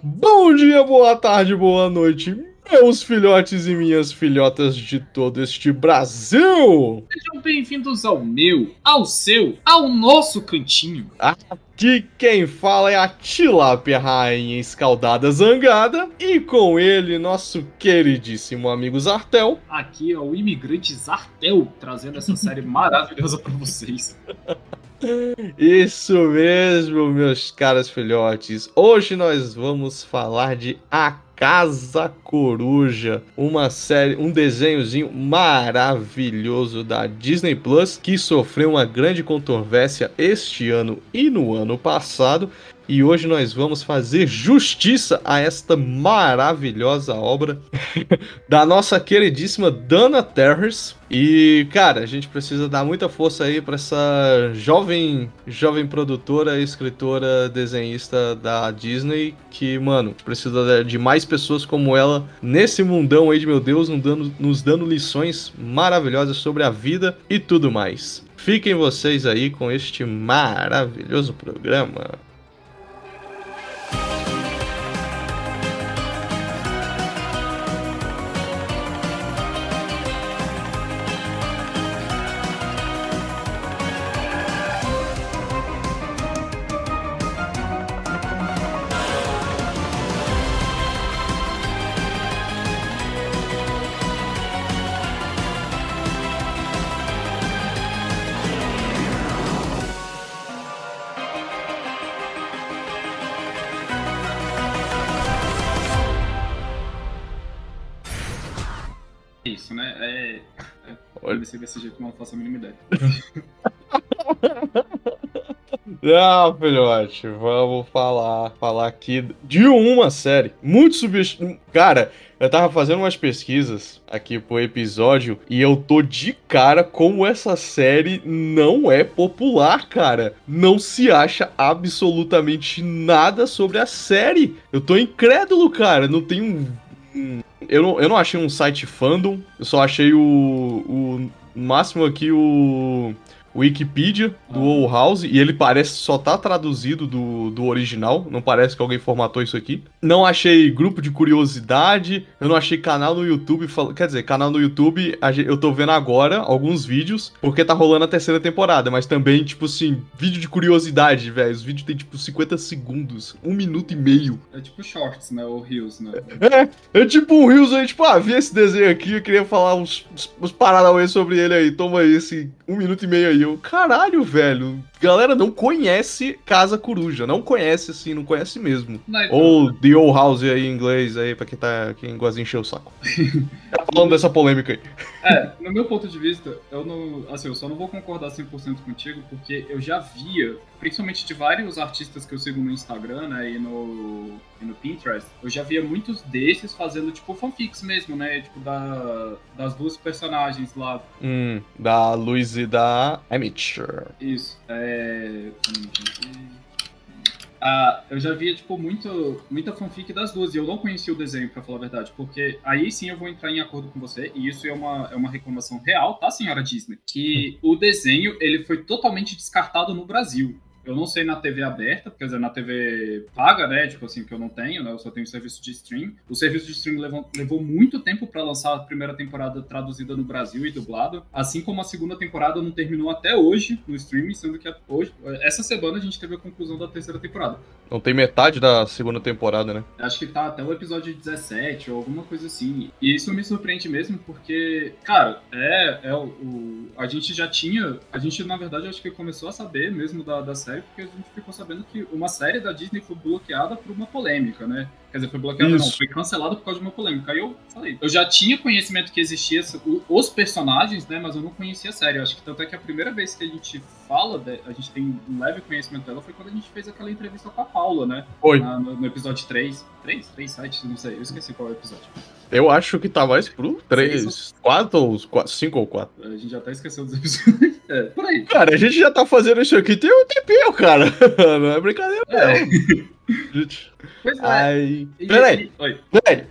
Bom dia, boa tarde, boa noite, meus filhotes e minhas filhotas de todo este Brasil! Sejam bem-vindos ao meu, ao seu, ao nosso cantinho. Aqui quem fala é a Tilápia Rainha Escaldada Zangada e com ele nosso queridíssimo amigo Zartel. Aqui é o imigrante Zartel trazendo essa série maravilhosa pra vocês. Isso mesmo, meus caros filhotes. Hoje nós vamos falar de A Casa Coruja, uma série, um desenhozinho maravilhoso da Disney Plus que sofreu uma grande controvérsia este ano e no ano passado. E hoje nós vamos fazer justiça a esta maravilhosa obra da nossa queridíssima Dana Terrace. E, cara, a gente precisa dar muita força aí para essa jovem, jovem produtora, escritora, desenhista da Disney que, mano, precisa de mais pessoas como ela nesse mundão aí de meu Deus, nos dando, nos dando lições maravilhosas sobre a vida e tudo mais. Fiquem vocês aí com este maravilhoso programa. Olha. Ser desse jeito, mas não faço a mínima ideia. Não, filhote, vamos falar, falar aqui de uma série muito subestimada. Cara, eu tava fazendo umas pesquisas aqui pro episódio e eu tô de cara como essa série não é popular, cara. Não se acha absolutamente nada sobre a série. Eu tô incrédulo, cara. Não tem um. Eu não, eu não achei um site fandom, eu só achei o, o máximo aqui o Wikipedia do Ah. Owl House e ele parece só tá traduzido do, do original, não parece que alguém formatou isso aqui. Não achei grupo de curiosidade, eu não achei canal no YouTube, quer dizer, canal no YouTube, eu tô vendo agora alguns vídeos, porque tá rolando a terceira temporada, mas também, tipo assim, vídeo de curiosidade, velho, os vídeos tem tipo 50 segundos, um minuto e meio. É tipo shorts, né? Ou reels, né? É, é tipo um Rios aí, tipo, ah, vi esse desenho aqui, eu queria falar uns, uns, uns paranauê sobre ele aí, toma esse um minuto e meio aí. Eu, caralho, velho, galera não conhece Casa Coruja, não conhece assim, não conhece mesmo. Então, Ou The Old House aí em inglês aí, pra quem, tá, quem gosta de encher o saco. tá falando dessa polêmica aí. É, no meu ponto de vista, eu não. Assim, eu só não vou concordar 100% contigo, porque eu já via, principalmente de vários artistas que eu sigo no Instagram, né, e no, e no Pinterest, eu já via muitos desses fazendo, tipo, fanfics mesmo, né, tipo, da, das duas personagens lá. Hum, da Luiz e da Amateur. Isso. É. Ah, eu já via, tipo, muito, muita fanfic das duas, e eu não conhecia o desenho, pra falar a verdade, porque aí sim eu vou entrar em acordo com você, e isso é uma, é uma reclamação real, tá, senhora Disney? Que o desenho, ele foi totalmente descartado no Brasil. Eu não sei na TV aberta, quer dizer, na TV paga, né? Tipo assim, que eu não tenho, né? Eu só tenho serviço de stream. O serviço de stream levou, levou muito tempo pra lançar a primeira temporada traduzida no Brasil e dublada. Assim como a segunda temporada não terminou até hoje no streaming, sendo que hoje, essa semana a gente teve a conclusão da terceira temporada. Não tem metade da segunda temporada, né? Acho que tá até o episódio 17 ou alguma coisa assim. E isso me surpreende mesmo porque, cara, é, é o, o- A gente já tinha. A gente, na verdade, acho que começou a saber mesmo da, da série, porque a gente ficou sabendo que uma série da Disney foi bloqueada por uma polêmica, né? Quer dizer, foi bloqueada, não, foi cancelada por causa de uma polêmica. Aí eu falei, eu já tinha conhecimento que existia os personagens, né? Mas eu não conhecia a série. Eu acho que tanto é que a primeira vez que a gente fala, de- a gente tem um leve conhecimento dela, foi quando a gente fez aquela entrevista com a Paula, né? Foi. na- no, no episódio 3. 3? 3, 7? Não sei, eu esqueci qual é o episódio. Eu acho que tá mais pro 3, 4 ou 5 ou 4. A gente já até esqueceu dos episódios. É, por aí. Cara, a gente já tá fazendo isso aqui tem um tempinho, cara. Não é brincadeira, É, não. Pois é. Ai. E- Peraí,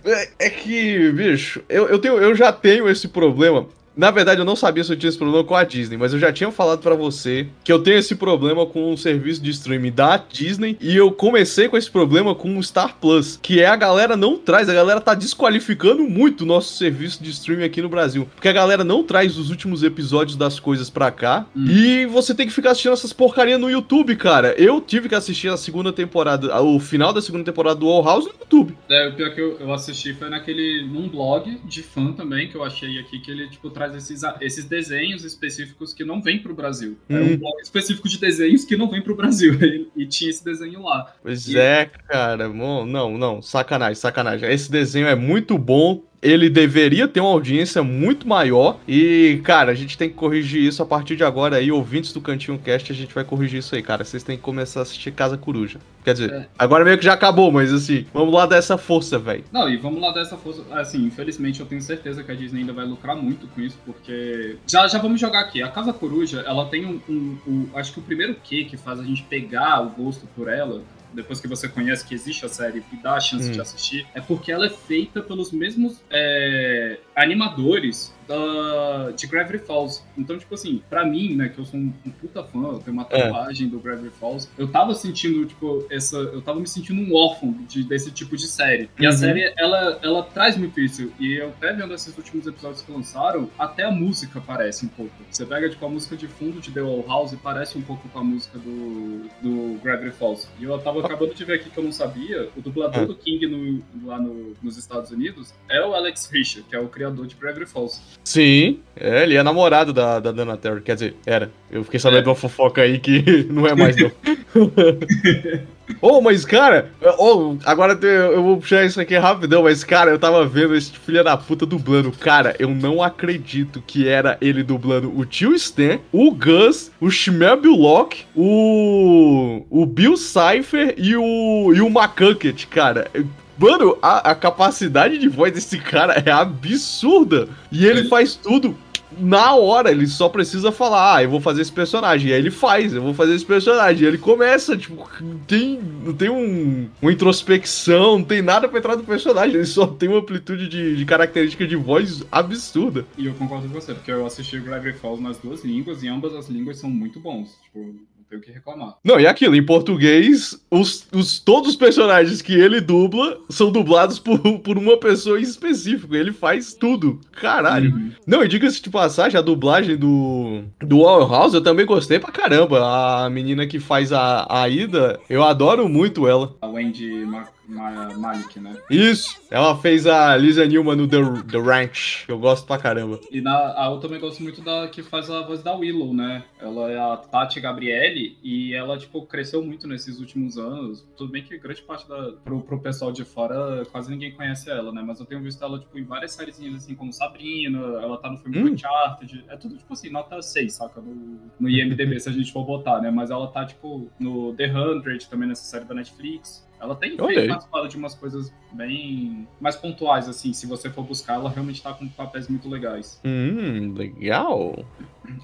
é- é que, bicho, eu, eu, tenho, eu já tenho esse problema. Na verdade, eu não sabia se eu tinha esse problema com a Disney, mas eu já tinha falado para você que eu tenho esse problema com o serviço de streaming da Disney e eu comecei com esse problema com o Star Plus, que é a galera não traz, a galera tá desqualificando muito o nosso serviço de streaming aqui no Brasil, porque a galera não traz os últimos episódios das coisas pra cá hum. e você tem que ficar assistindo essas porcarias no YouTube, cara. Eu tive que assistir a segunda temporada, o final da segunda temporada do All House no YouTube. É, o pior que eu, eu assisti foi naquele, num blog de fã também, que eu achei aqui, que ele, tipo, traz esses, esses desenhos específicos que não vêm pro Brasil. Hum. Era um blog específico de desenhos que não vem pro Brasil. e tinha esse desenho lá. Pois e... é, cara. Não, não, sacanagem, sacanagem. Esse desenho é muito bom, ele deveria ter uma audiência muito maior. E, cara, a gente tem que corrigir isso a partir de agora aí, ouvintes do Cantinho Cast, a gente vai corrigir isso aí, cara. Vocês têm que começar a assistir Casa Coruja. Quer dizer, é. agora meio que já acabou, mas assim, vamos lá dessa força, velho. Não, e vamos lá dessa força. Assim, infelizmente eu tenho certeza que a Disney ainda vai lucrar muito com isso, porque. Já, já vamos jogar aqui. A Casa Coruja, ela tem um. um, um acho que o primeiro que que faz a gente pegar o gosto por ela depois que você conhece que existe a série e dá a chance hum. de assistir, é porque ela é feita pelos mesmos é, animadores da, de Gravity Falls. Então, tipo assim, pra mim, né, que eu sou um, um puta fã, eu tenho uma é. tatuagem é. do Gravity Falls, eu tava sentindo, tipo, essa. Eu tava me sentindo um órfão de, desse tipo de série. E uhum. a série, ela, ela traz muito isso. E eu até vendo esses últimos episódios que lançaram, até a música parece um pouco. Você pega, tipo, a música de fundo de The Wall House e parece um pouco com a música do, do Gravity Falls. E eu tava acabando de ver aqui que eu não sabia, o dublador é. do King no, lá no, nos Estados Unidos é o Alex Richter, que é o criador de Gravity Falls. Sim, é, ele é namorado da, da Dana Terry, quer dizer, era. Eu fiquei sabendo é. de uma fofoca aí que não é mais não. Oh, mas cara, oh, agora eu vou puxar isso aqui rapidão, mas cara, eu tava vendo esse filho da puta dublando. Cara, eu não acredito que era ele dublando o tio Stan, o Gus, o Shmel Bullock, o, o Bill Cipher e o, e o McCucket, cara. Mano, a, a, capacidade de voz desse cara é absurda. E ele faz tudo na hora, ele só precisa falar, ah, eu vou fazer esse personagem. E aí ele faz, eu vou fazer esse personagem. E ele começa, tipo, não tem, não tem um, uma introspecção, não tem nada pra entrar no personagem. Ele só tem uma amplitude de, de característica de voz absurda. E eu concordo com você, porque eu assisti Gravity Falls nas duas línguas e ambas as línguas são muito bons. Tipo, tenho que reclamar. Não, e aquilo, em português, os, os, todos os personagens que ele dubla são dublados por, por uma pessoa em específico. Ele faz tudo. Caralho. Uhum. Não, e diga-se de passagem, a dublagem do, do All House eu também gostei pra caramba. A menina que faz a, a Ida, eu adoro muito ela. A Wendy Mar Malik, né? Isso! Ela fez a Lisa Newman no The, The Ranch, eu gosto pra caramba. E na, a, eu também gosto muito da que faz a voz da Willow, né? Ela é a Tati Gabriele e ela, tipo, cresceu muito nesses últimos anos. Tudo bem que grande parte da. Pro, pro pessoal de fora, quase ninguém conhece ela, né? Mas eu tenho visto ela, tipo, em várias séries assim, como Sabrina, ela tá no filme hum. Uncharted. É tudo, tipo assim, nota 6, saca? No, no IMDB, se a gente for botar, né? Mas ela tá, tipo, no The Hundred, também nessa série da Netflix. Ela tem participado de umas coisas bem mais pontuais, assim. Se você for buscar, ela realmente tá com papéis muito legais. Hum, legal.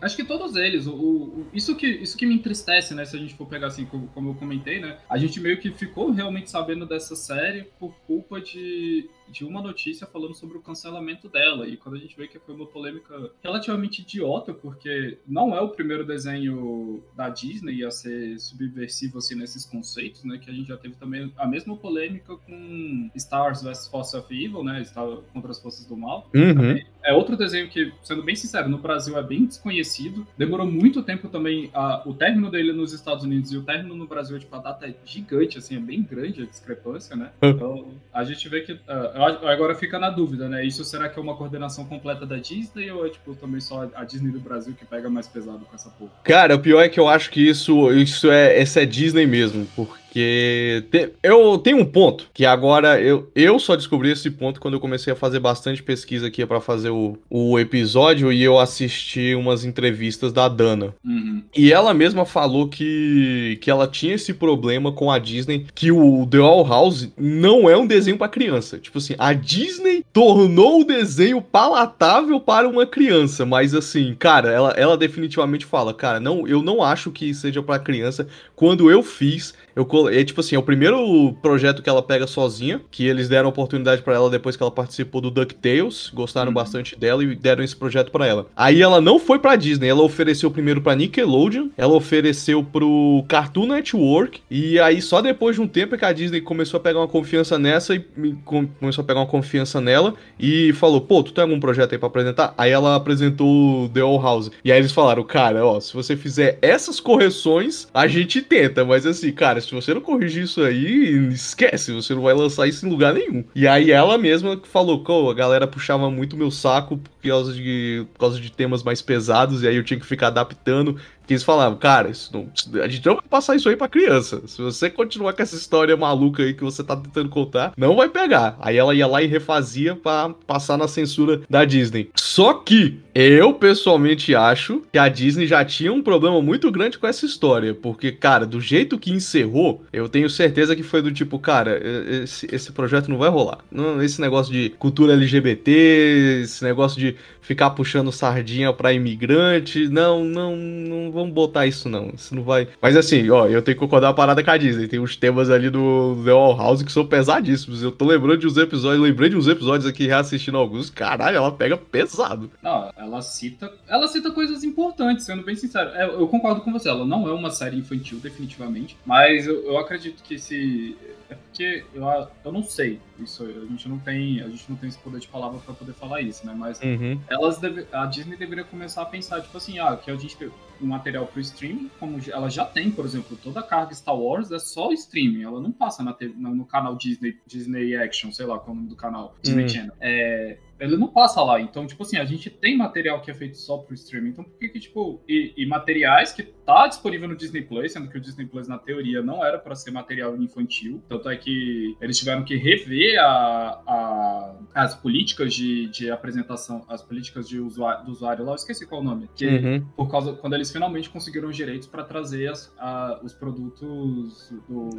Acho que todos eles. O, o, isso, que, isso que me entristece, né? Se a gente for pegar assim, como, como eu comentei, né? A gente meio que ficou realmente sabendo dessa série por culpa de de uma notícia falando sobre o cancelamento dela. E quando a gente vê que foi uma polêmica relativamente idiota, porque não é o primeiro desenho da Disney a ser subversivo assim, nesses conceitos, né? Que a gente já teve também a mesma polêmica com Stars vs Force of Evil, né? Estava contra as forças do mal. Uhum. É outro desenho que, sendo bem sincero, no Brasil é bem desconhecido. Demorou muito tempo também a, o término dele nos Estados Unidos e o término no Brasil, tipo, a data é gigante, assim, é bem grande a discrepância, né? Hum. Então, a gente vê que. Uh, agora fica na dúvida, né? Isso será que é uma coordenação completa da Disney ou é, tipo, também só a Disney do Brasil que pega mais pesado com essa porra? Cara, o pior é que eu acho que isso, isso é, essa é Disney mesmo, porque porque te, eu tenho um ponto que agora eu, eu só descobri esse ponto quando eu comecei a fazer bastante pesquisa aqui para fazer o, o episódio e eu assisti umas entrevistas da Dana. Uhum. E ela mesma falou que, que ela tinha esse problema com a Disney, que o The All House não é um desenho para criança. Tipo assim, a Disney tornou o desenho palatável para uma criança, mas assim, cara, ela, ela definitivamente fala, cara, não, eu não acho que seja para criança quando eu fiz, eu é tipo assim, é o primeiro projeto que ela pega sozinha, que eles deram oportunidade para ela depois que ela participou do DuckTales, gostaram uhum. bastante dela e deram esse projeto para ela. Aí ela não foi para Disney, ela ofereceu primeiro para Nickelodeon, ela ofereceu pro Cartoon Network e aí só depois de um tempo é que a Disney começou a pegar uma confiança nessa e começou a pegar uma confiança nela e falou: "Pô, tu tem algum projeto aí para apresentar?" Aí ela apresentou The Old House. E aí eles falaram: "Cara, ó, se você fizer essas correções, a gente tenta, mas assim, cara, se você não corrigir isso aí, esquece, você não vai lançar isso em lugar nenhum. E aí ela mesma falou, que a galera puxava muito meu saco por causa, de, por causa de temas mais pesados, e aí eu tinha que ficar adaptando. Que eles falavam, cara, não, a gente não vai passar isso aí pra criança. Se você continuar com essa história maluca aí que você tá tentando contar, não vai pegar. Aí ela ia lá e refazia para passar na censura da Disney. Só que eu pessoalmente acho que a Disney já tinha um problema muito grande com essa história. Porque, cara, do jeito que encerrou, eu tenho certeza que foi do tipo, cara, esse, esse projeto não vai rolar. Não, esse negócio de cultura LGBT, esse negócio de ficar puxando sardinha para imigrante. Não, não, não vamos botar isso não. Isso não vai. Mas assim, ó, eu tenho que concordar a parada com a Disney. Tem uns temas ali do The All House que são pesadíssimos. Eu tô lembrando de uns episódios, lembrei de uns episódios aqui reassistindo alguns. Caralho, ela pega pesado. Não, ela cita, ela cita coisas importantes, sendo bem sincero. É, eu concordo com você, ela não é uma série infantil definitivamente, mas eu, eu acredito que se é porque eu, eu não sei. Isso a gente não tem, a gente não tem esse poder de palavra para poder falar isso, né? Mas uhum. elas deve, a Disney deveria começar a pensar tipo assim, ah, que a gente tem um material pro streaming, como ela já tem, por exemplo, toda a carga Star Wars é só streaming, ela não passa na TV, no canal Disney, Disney Action, sei lá qual é o nome do canal, Disney uhum. Channel. É, ele não passa lá. Então, tipo assim, a gente tem material que é feito só pro streaming. Então, por que que, tipo, e, e materiais que tá disponível no Disney Plus, sendo que o Disney Plus, na teoria, não era para ser material infantil. Tanto é que eles tiveram que rever a, a as políticas de, de apresentação, as políticas de usuário, do usuário lá, eu esqueci qual é o nome. Que, uhum. Por causa, quando eles finalmente conseguiram os direitos para trazer as, a, os produtos do,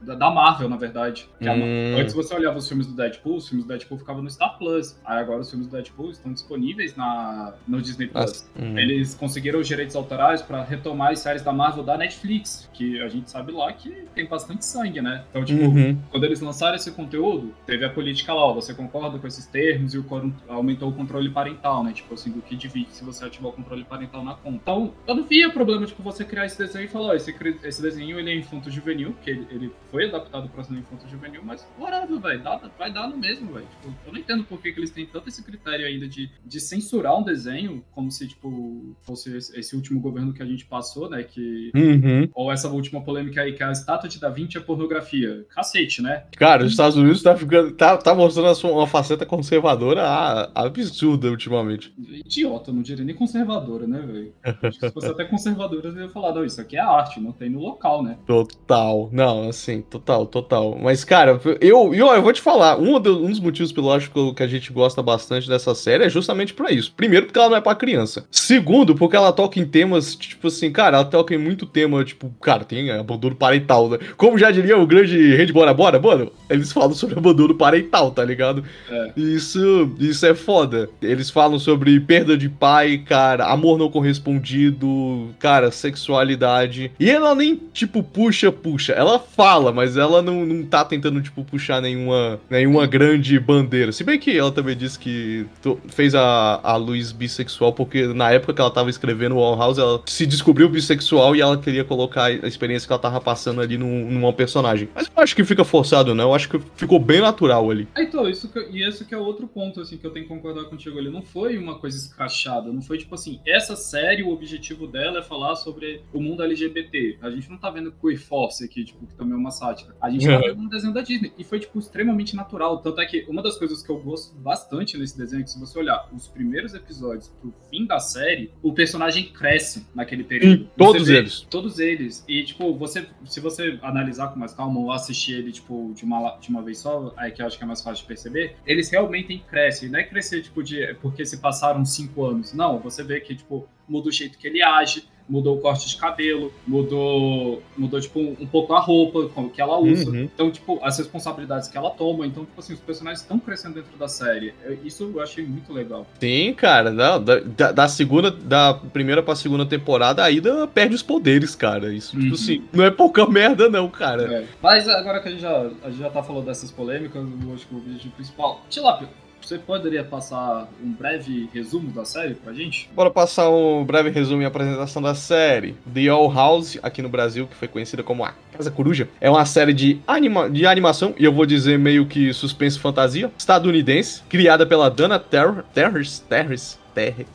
da, da, Marvel, na verdade. Hum. antes você olhava os filmes do Deadpool, os filmes do Deadpool ficavam no Star Plus. Aí agora os filmes do Deadpool estão disponíveis na, no Disney Plus. Hum. Eles conseguiram os direitos autorais para retomar as séries da Marvel da Netflix, que a gente sabe lá que tem bastante sangue, né? Então, tipo, uhum. quando eles lançaram esse conteúdo, teve a política lá, ó, você concorda com esses termos e o aumentou o controle parental, né? Tipo assim, do que divide se você ativar o controle parental na conta. Então, eu não via problema, tipo, você criar esse desenho e falar, ó, esse, esse desenho ele é infanto juvenil, que ele, ele foi adaptado para ser infanto juvenil, mas whatever, velho, vai dar no mesmo, velho. Tipo, eu não entendo por que, que eles têm tanto esse critério ainda de, de censurar um desenho, como se, tipo, fosse esse, esse último governo que a gente passou, né? Que. Uhum. Ou essa última polêmica aí, que a estátua de Da Vinci é pornografia. Cacete, né? Cara, os Estados Unidos tá, ficando, tá, tá mostrando sua, uma faceta conservadora absurda ultimamente. Idiota, não diria nem conservadora, né, velho? Se fosse até conservadora, eu ia falar, não, isso aqui é arte, não tem no local, né? Total. Não, assim, total, total. Mas, cara, eu, eu, eu vou te falar, um, um dos motivos pelo acho que a gente gosta bastante dessa série é justamente para isso. Primeiro, porque ela não é pra criança. Segundo, porque ela toca em temas, tipo assim, cara, ela toca em muito tema, tipo, cara, tem abandono parental, né? Como já diria o grande Rede Bora Bora, mano, eles falam sobre abandono parental, tá ligado? É. Isso, isso é foda. Eles falam sobre perda de pai, cara, amor não correspondido, cara, sexualidade. E ela nem, tipo, puxa, puxa. Ela fala, mas ela não, não tá tentando, tipo, puxar nenhuma, nenhuma grande bandeira. Se bem que ela também disse que fez a, a Luiz bissexual, porque na época que ela tava escrevendo o Wall House, ela se descobriu bissexual e ela queria colocar a experiência que ela tava passando ali num, numa personagem. Mas eu acho que fica forçado, não. Eu acho que ficou bem natural ali. É, então, isso que, e esse que é outro ponto, assim, que eu tenho que concordar contigo ali. Não foi uma coisa escrachada, não foi tipo assim, essa série, o objetivo dela é falar sobre o mundo LGBT. A gente não tá vendo Queer Force aqui, tipo, que também é uma sátira. A gente tá vendo um desenho da Disney. E foi, tipo, extremamente natural. Tanto é que uma das coisas que eu gosto bastante nesse desenho é que se você olhar os primeiros episódios pro fim da série, o personagem cresce naquele período. Todos vê, eles. Todos eles. E, tipo, você, se você analisar com mais calma ou assistir ele, tipo, de uma, de uma vez só, aí que eu acho que é mais fácil de perceber, eles realmente crescem. Não é crescer, tipo, de porque se passaram cinco anos. Não, você vê que, tipo, muda o jeito que ele age, mudou o corte de cabelo, mudou, mudou tipo, um, pouco a roupa que ela usa. Uhum. Então, tipo, as responsabilidades que ela toma. Então, tipo assim, os personagens estão crescendo dentro da série. Isso eu achei muito legal. Sim, cara. Não, da, da segunda, da primeira pra segunda temporada, a Ida perde os poderes, cara. Isso, tipo uhum. tipo assim, não é pouca merda, não, cara. É. Mas agora que a gente já, a gente já tá falando dessas polêmicas, eu acho que o vídeo principal. Tilápia, você poderia passar um breve resumo da série pra gente? Bora passar um breve resumo e apresentação da série. The All House, aqui no Brasil, que foi conhecida como A Casa Coruja, é uma série de, anima de animação, e eu vou dizer meio que suspense fantasia, estadunidense, criada pela Dana Terr Terris, Terris, Terris,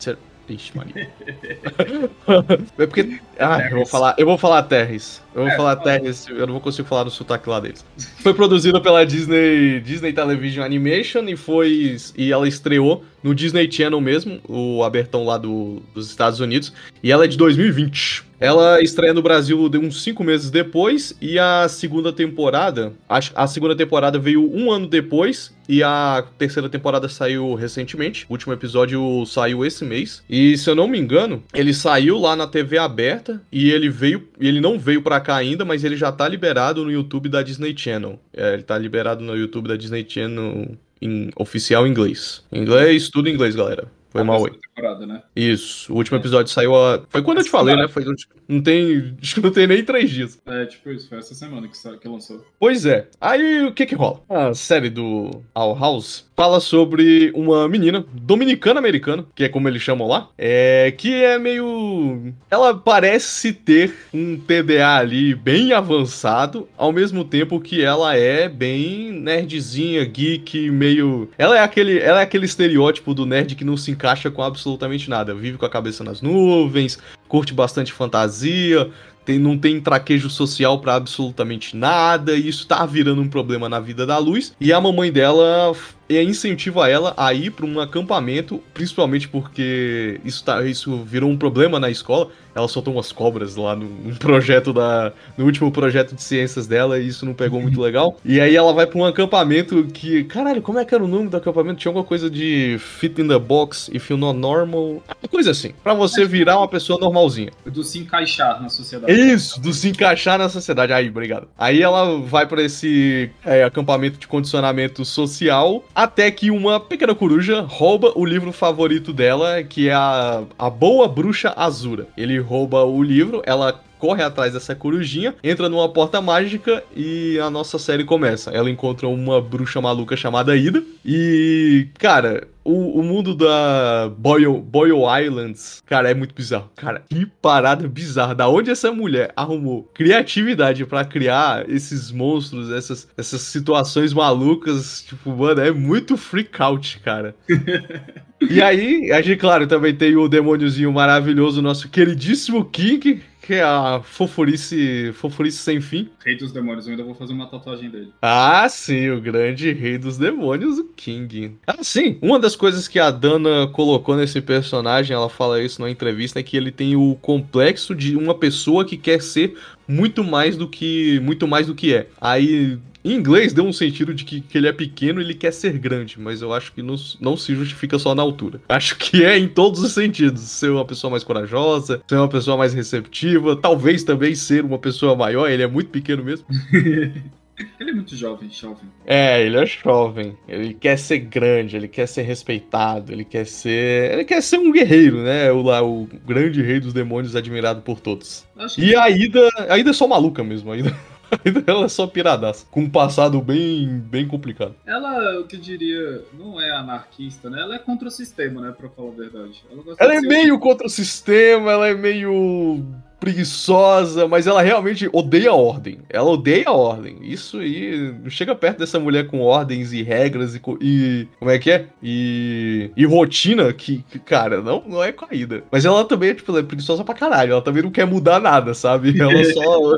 Ixi, Maria. é porque. Ah, eu vou falar, eu vou falar Terres. Eu vou é, falar Terres, eu não vou conseguir falar no sotaque lá deles. Foi produzida pela Disney, Disney Television Animation e foi. E ela estreou no Disney Channel mesmo, o abertão lá do, dos Estados Unidos. E ela é de 2020. Ela estreia no Brasil uns cinco meses depois e a segunda temporada, a, a segunda temporada veio um ano depois e a terceira temporada saiu recentemente. O último episódio saiu esse mês. E se eu não me engano, ele saiu lá na TV aberta e ele veio, ele não veio para cá ainda, mas ele já tá liberado no YouTube da Disney Channel. É, ele tá liberado no YouTube da Disney Channel em oficial inglês. Inglês, tudo em inglês, galera. Foi mal aí. Né? Isso. O último é. episódio saiu a... Foi quando eu te falei, né? Foi... Não tem. Acho que não tem nem três dias. É, tipo isso, foi essa semana que, que lançou. Pois é. Aí o que que rola? A série do All House fala sobre uma menina dominicana-americana, que é como eles chamam lá, é que é meio. Ela parece ter um TDA ali bem avançado, ao mesmo tempo que ela é bem nerdzinha, geek, meio. Ela é aquele, ela é aquele estereótipo do nerd que não se encaixa com absolutamente nada. Vive com a cabeça nas nuvens, curte bastante fantasia, tem, não tem traquejo social para absolutamente nada, e isso tá virando um problema na vida da Luz. E a mamãe dela é, incentiva ela a ir para um acampamento, principalmente porque isso, tá, isso virou um problema na escola. Ela soltou umas cobras lá no, no projeto da. No último projeto de ciências dela, e isso não pegou muito legal. E aí ela vai para um acampamento que. Caralho, como é que era o nome do acampamento? Tinha alguma coisa de fit in the box, if you're not normal. Coisa assim. para você virar uma pessoa normalzinha. Do se encaixar na sociedade. Isso, do se encaixar na sociedade. Aí, obrigado. Aí ela vai para esse é, acampamento de condicionamento social até que uma pequena coruja rouba o livro favorito dela, que é a, a Boa Bruxa Azura. Ele rouba o livro, ela corre atrás dessa corujinha, entra numa porta mágica e a nossa série começa. Ela encontra uma bruxa maluca chamada Ida e, cara, o, o mundo da Boyle, Boyle Islands, cara, é muito bizarro. Cara, que parada bizarra. Da onde essa mulher arrumou criatividade para criar esses monstros, essas, essas situações malucas, tipo, mano, é muito freak out, cara. e aí, a gente, claro, também tem o demôniozinho maravilhoso, nosso queridíssimo King, que é a fofurice, fofurice sem fim. Rei dos demônios, eu ainda vou fazer uma tatuagem dele. Ah, sim, o grande rei dos demônios, o King. Ah, sim, uma das coisas que a Dana colocou nesse personagem, ela fala isso na entrevista, é que ele tem o complexo de uma pessoa que quer ser muito mais do que muito mais do que é. Aí em inglês deu um sentido de que, que ele é pequeno e ele quer ser grande, mas eu acho que não, não se justifica só na altura. Acho que é em todos os sentidos. Ser uma pessoa mais corajosa, ser uma pessoa mais receptiva, talvez também ser uma pessoa maior, ele é muito pequeno mesmo. Ele é muito jovem, jovem. É, ele é jovem. Ele quer ser grande, ele quer ser respeitado, ele quer ser. Ele quer ser um guerreiro, né? O, lá, o grande rei dos demônios admirado por todos. E a Ida. A Ida é só maluca mesmo, a Ida. ela é só piradaça, com um passado bem, bem complicado. Ela, o que eu diria, não é anarquista, né? Ela é contra o sistema, né? Pra falar a verdade. Ela, ela é meio contra o sistema, ela é meio preguiçosa, mas ela realmente odeia a ordem. Ela odeia a ordem. Isso aí chega perto dessa mulher com ordens e regras e, e como é que é? E, e rotina que, que, cara, não, não é caída. Mas ela também tipo, é preguiçosa pra caralho. Ela também não quer mudar nada, sabe? Ela só,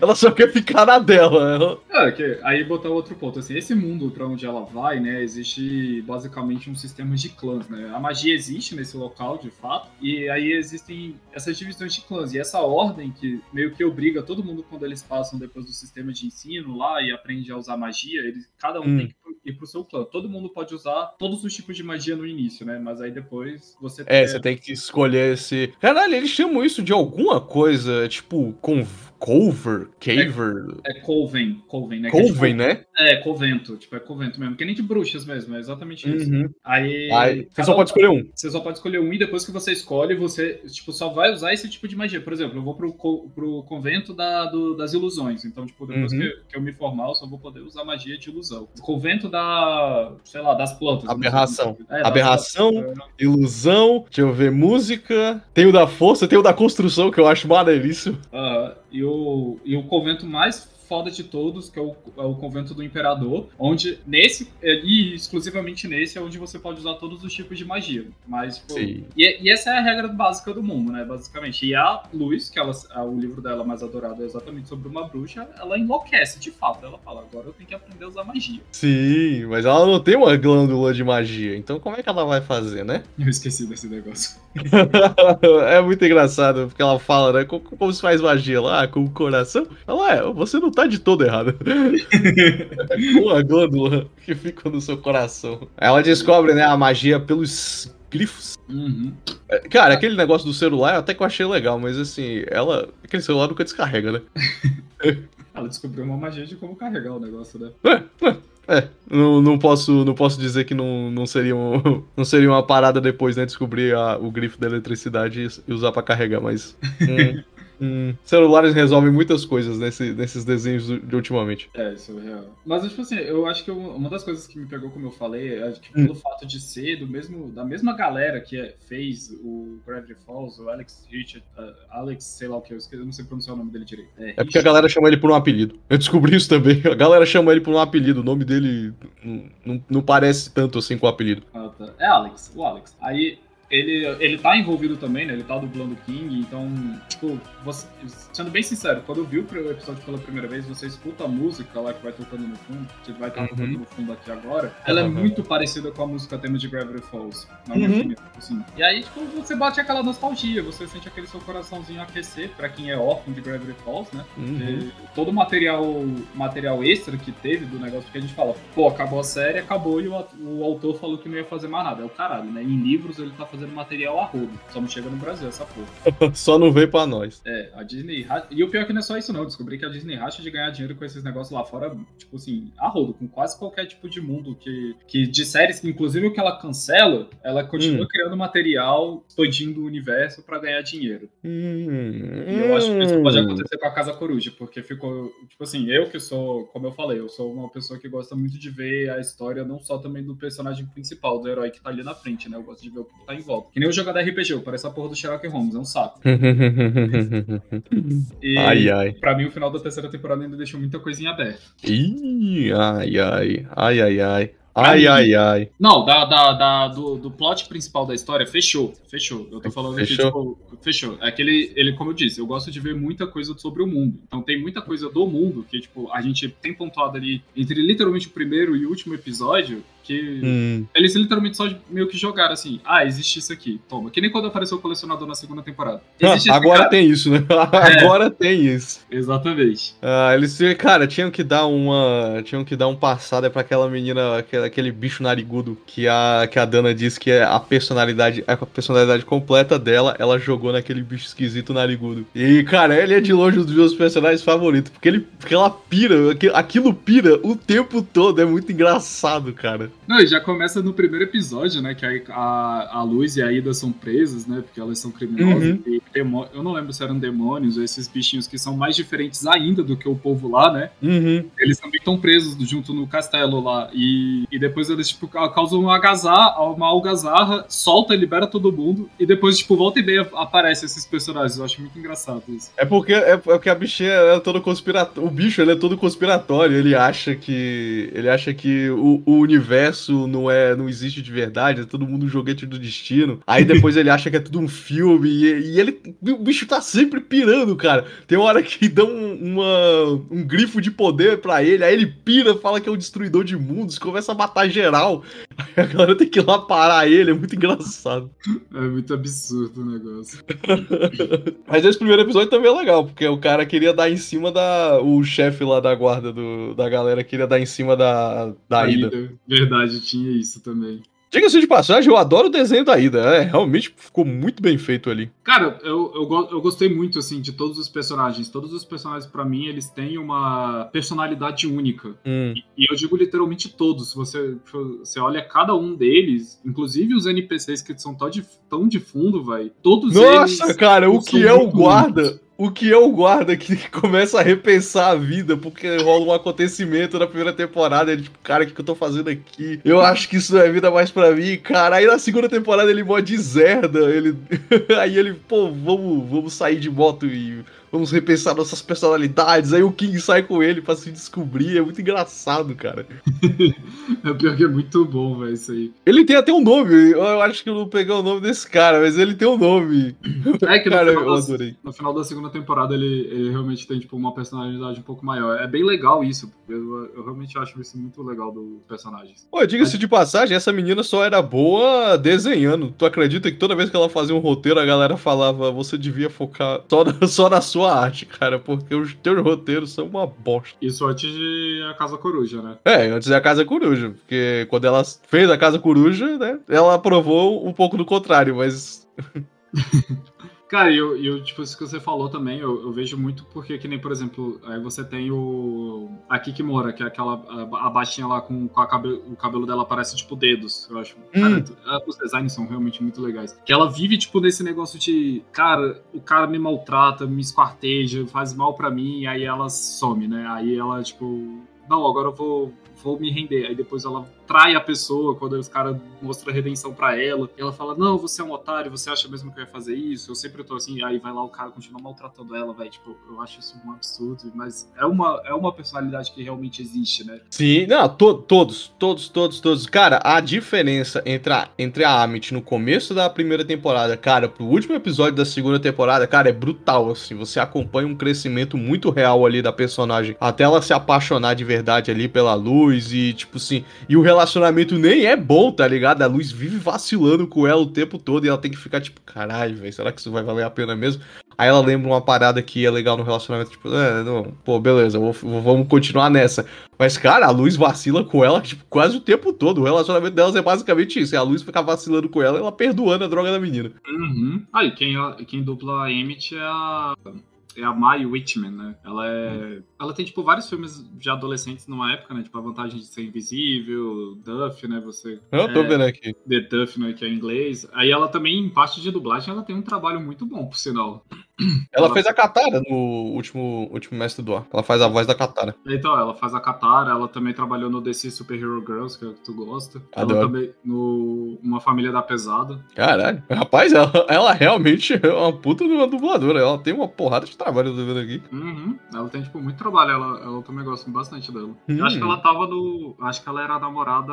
ela só quer ficar na dela. É, que, aí botar outro ponto, assim, esse mundo para onde ela vai, né, existe basicamente um sistema de clãs, né? A magia existe nesse local, de fato, e aí existem essas divisões de clãs. E essa essa ordem que meio que obriga todo mundo quando eles passam depois do sistema de ensino lá e aprende a usar magia, eles, cada um hum. tem que e pro seu clã. Todo mundo pode usar todos os tipos de magia no início, né? Mas aí depois você É, você tem que escolher esse. Caralho, eles chamam isso de alguma coisa, tipo, com Cover? Caver? É Coven, Coven, né? Coven, é, tipo, né? É, Covento, tipo, é Covento mesmo, que nem de bruxas mesmo, é exatamente isso. Uhum. Aí. Aí, você só pode escolher um. Você só pode escolher um e depois que você escolhe, você tipo, só vai usar esse tipo de magia. Por exemplo, eu vou pro, pro convento da, do- das ilusões. Então, tipo, depois Uhum. que, que eu me formar, eu só vou poder usar magia de ilusão. Convento da. sei lá, das plantas. sei Aberração. É, Aberração. plantas. Ilusão, deixa eu ver, música. Tem o da força, tem o da construção, que eu acho maneiríssimo. Aham. E, o, e o convento mais foda de todos, que é o, é o convento do imperador, onde nesse, e exclusivamente nesse, é onde você pode usar todos os tipos de magia. Mas, tipo. E, e essa é a regra básica do mundo, né? Basicamente. E a Luz, que ela, o livro dela mais adorado é exatamente sobre uma bruxa, ela enlouquece de fato. Ela fala: agora eu tenho que aprender a usar magia. Sim, mas ela não tem uma glândula de magia, então como é que ela vai fazer, né? Eu esqueci desse negócio. é muito engraçado, porque ela fala, né? Como, como se faz magia lá, com o coração? Ela é, você não tá de todo errado. É com a glândula que fica no seu coração. Ela descobre, né, a magia pelos grifos. Uhum. É, Cara, aquele negócio do celular até que eu achei legal, mas assim, ela. Aquele celular nunca descarrega, né? Ela descobriu uma magia de como carregar o negócio, né? É, não, não, posso, não posso dizer que não, não, seria um, não seria uma parada depois, né? Descobrir a- o grifo da eletricidade e, e usar pra carregar, mas. hum, hum, celulares resolvem muitas coisas nesse- nesses desenhos de ultimamente. É, isso é real. Mas, tipo assim, eu acho que eu- uma das coisas que me pegou, como eu falei, é que pelo fato de ser do mesmo, da mesma galera que é- fez o Gravity Falls, o Alex Richard, uh, Alex, sei lá o que, eu, esqueci, eu não sei pronunciar o nome dele direito. É porque a galera chama ele por um apelido. Eu descobri isso também. A galera chama ele por um apelido. O nome dele não, não- não parece tanto assim com o apelido. Ah, tá. É Alex, o Alex. Aí ele, ele tá envolvido também, né? Ele tá dublando o King, então, tipo, você- sendo bem sincero, quando eu vi o episódio pela primeira vez, você escuta a música lá que vai tocando no fundo, que vai estar Uhum. tocando no fundo aqui agora, ela é muito parecida com a música tema de Gravity Falls, na minha Uhum. opinião. Assim. E aí, tipo, você bate aquela nostalgia, você sente aquele seu coraçãozinho aquecer, pra quem é órfão de Gravity Falls, né? Uhum. Todo o material, material extra que teve do negócio, porque a gente fala, pô, acabou a série, acabou e o, o autor falou que não ia fazer mais nada. É o caralho, né? Em livros ele tá fazendo material a rodo. Só não chega no Brasil essa porra. Só não veio pra nós. É, a Disney. E o pior é que não é só isso, não. Eu descobri que a Disney racha de ganhar dinheiro com esses negócios lá fora, tipo assim, a rodo, com quase qualquer tipo de mundo que, que de séries, inclusive o que ela cancela, ela continua Hum. criando material, expandindo o universo pra ganhar dinheiro. Hum, E eu acho que isso pode acontecer com a Casa Coruja, porque ficou, tipo assim, eu que sou, como eu falei, eu sou uma pessoa que gosta muito de ver a história, não só também do personagem principal, do herói que tá ali na frente, né? Eu gosto de ver o que tá em volta. Que nem eu jogar da RPG, parece a porra do Sherlock Holmes, é um saco. E ai, ai. pra mim, o final da terceira temporada ainda deixou muita coisinha aberta. Ih, ai, ai. Ai, ai, ai. Ai, ai, ai. Não, da, da, da- do, do plot principal da história, fechou. Fechou. Eu tô falando Fechou? aqui, tipo, fechou. É que ele, ele, como eu disse, eu gosto de ver muita coisa sobre o mundo. Então tem muita coisa do mundo que, tipo, a gente tem pontuado ali entre literalmente o primeiro e o último episódio, que Hum, eles literalmente só meio que jogaram assim, ah, existe isso aqui, toma. Que nem quando apareceu o colecionador na segunda temporada. Esse agora cara. tem isso, né? Agora tem isso. Exatamente. Ah, eles, cara, tinham que dar uma. Tinham que dar um passada pra aquela menina, aquele, aquele bicho narigudo que a, que a Dana disse que é a personalidade, a personalidade completa dela, ela jogou naquele bicho esquisito narigudo. E, cara, ele é de longe um dos meus personagens favoritos, porque ele porque ela pira, aqui- aquilo pira o tempo todo, é muito engraçado, cara. Não, já começa no primeiro episódio, né? Que a, a, Luz e a Ida são presas, né? Porque elas são criminosas. Uhum. E demô- eu não lembro se eram demônios ou esses bichinhos que são mais diferentes ainda do que o povo lá, né? Uhum. Eles também estão presos junto no castelo lá. E, e depois eles, tipo, ca- causam uma algazarra, uma algazarra, solta e libera todo mundo. E depois, tipo, volta e meia aparecem esses personagens. Eu acho muito engraçado isso. É porque, é porque a bichinha é todo conspiratório. O bicho ele é todo conspiratório. Ele acha que. Ele acha que o, o universo não é. não existe de verdade, é todo mundo um joguete do destino. Aí depois ele acha que é tudo um filme. E, e ele. O bicho tá sempre pirando, cara. Tem uma hora que dão um, uma, um grifo de poder pra ele. Aí ele pira, fala que é o destruidor de mundos, começa a matar geral. Aí a galera tem que ir lá parar ele, é muito engraçado. É muito absurdo o negócio. Mas esse primeiro episódio também é legal, porque o cara queria dar em cima da. O chefe lá da guarda do, da galera queria dar em cima da, da Ida. Ida. Verdade, tinha isso também. Diga-se de passagem, eu adoro o desenho da Ida. É, realmente ficou muito bem feito ali. Cara, eu, eu, eu gostei muito, assim, de todos os personagens. Todos os personagens, pra mim, eles têm uma personalidade única. Hum. E eu digo literalmente todos. Se você, você olha cada um deles, inclusive os NPCs que são tão de, tão de fundo, vai. Todos eles. Nossa, cara, o que é o guarda? únicos. O que é o guarda que começa a repensar a vida porque rola um acontecimento na primeira temporada. Ele, tipo, cara, o que, eu tô fazendo aqui? Eu acho que isso não é vida mais pra mim, cara. Aí na segunda temporada ele mó deserda. Ele... Aí ele, pô, vamos, vamos sair de moto e vamos repensar nossas personalidades. Aí o King sai com ele pra se descobrir. É muito engraçado, cara. É pior que é muito bom, velho, isso aí. Ele tem até um nome. Eu acho que eu não peguei o nome desse cara, mas ele tem um nome. É que no, Cara, final, eu da, no final da segunda temporada ele, ele realmente tem, tipo, uma personalidade um pouco maior. É bem legal isso. Eu, eu realmente acho isso muito legal dos personagens. Pô, diga-se de passagem, essa menina só era boa desenhando. Tu acredita que toda vez que ela fazia um roteiro, a galera falava, você devia focar só na, só na sua arte, cara, porque os teus roteiros são uma bosta. Isso antes de A Casa Coruja, né? É, antes da Casa Coruja, porque quando ela fez a Casa Coruja, né, ela provou um pouco do contrário, mas... Cara, e eu, eu, tipo, isso que você falou também, eu, eu vejo muito porque, que nem, por exemplo, aí você tem o. A Kikimora, que é aquela. A, a baixinha lá com, com a cabe, o cabelo dela parece, tipo, dedos, eu acho. Cara, a- os designs são realmente muito legais. Que ela vive, tipo, nesse negócio de. Cara, o cara me maltrata, me esquarteja, faz mal pra mim, e aí ela some, né? Aí ela, tipo. Não, agora eu vou. Vou me render. Aí depois ela trai a pessoa quando os caras mostram a redenção pra ela. Ela fala: Não, você é um otário, você acha mesmo que eu ia fazer isso? Eu sempre tô assim. Aí vai lá o cara continua maltratando ela, velho. Tipo, eu acho isso um absurdo. Mas é uma, é uma personalidade que realmente existe, né? Sim, não, to- todos, todos, todos, todos. Cara, a diferença entre a, entre a Amit no começo da primeira temporada, cara, pro último episódio da segunda temporada, cara, é brutal, assim. Você acompanha um crescimento muito real ali da personagem, até ela se apaixonar de verdade ali pela luz e, tipo assim, e o relacionamento nem é bom, tá ligado? A luz vive vacilando com ela o tempo todo e ela tem que ficar, tipo, caralho, velho, será que isso vai valer a pena mesmo? Aí ela lembra uma parada que é legal no relacionamento, tipo, é, não, pô, beleza, vou- vamos continuar nessa. Mas, cara, a Luz vacila com ela, tipo, quase o tempo todo. O relacionamento delas é basicamente isso. É a Luz ficar vacilando com ela e ela perdoando a droga da menina. Uhum. E quem, quem dupla a Emmett é a. É a Mai Whitman, né? Ela é. Ela tem, tipo, vários filmes de adolescentes numa época, né? Tipo, a vantagem de ser invisível, Duff, né? Você. Eu tô é, vendo aqui. The Duff, né? Que é em inglês. Aí ela também, em parte de dublagem, ela tem um trabalho muito bom, por sinal. Ela fez a Katara no último, último Mestre do Ar. Ela faz a voz da Katara. Então, ela faz a Katara, ela também trabalhou no DC Super Hero Girls, que é o que tu gosta. Adoro. Ela também no Uma Família da Pesada. Caralho. Rapaz, ela, ela realmente é uma puta de uma dubladora. Ela tem uma porrada de trabalho, eu tô vendo aqui. Uhum. Ela tem, tipo, muito trabalho. Ela, ela também gosta bastante dela. Hum. Eu acho que ela tava no. Acho que ela era a namorada.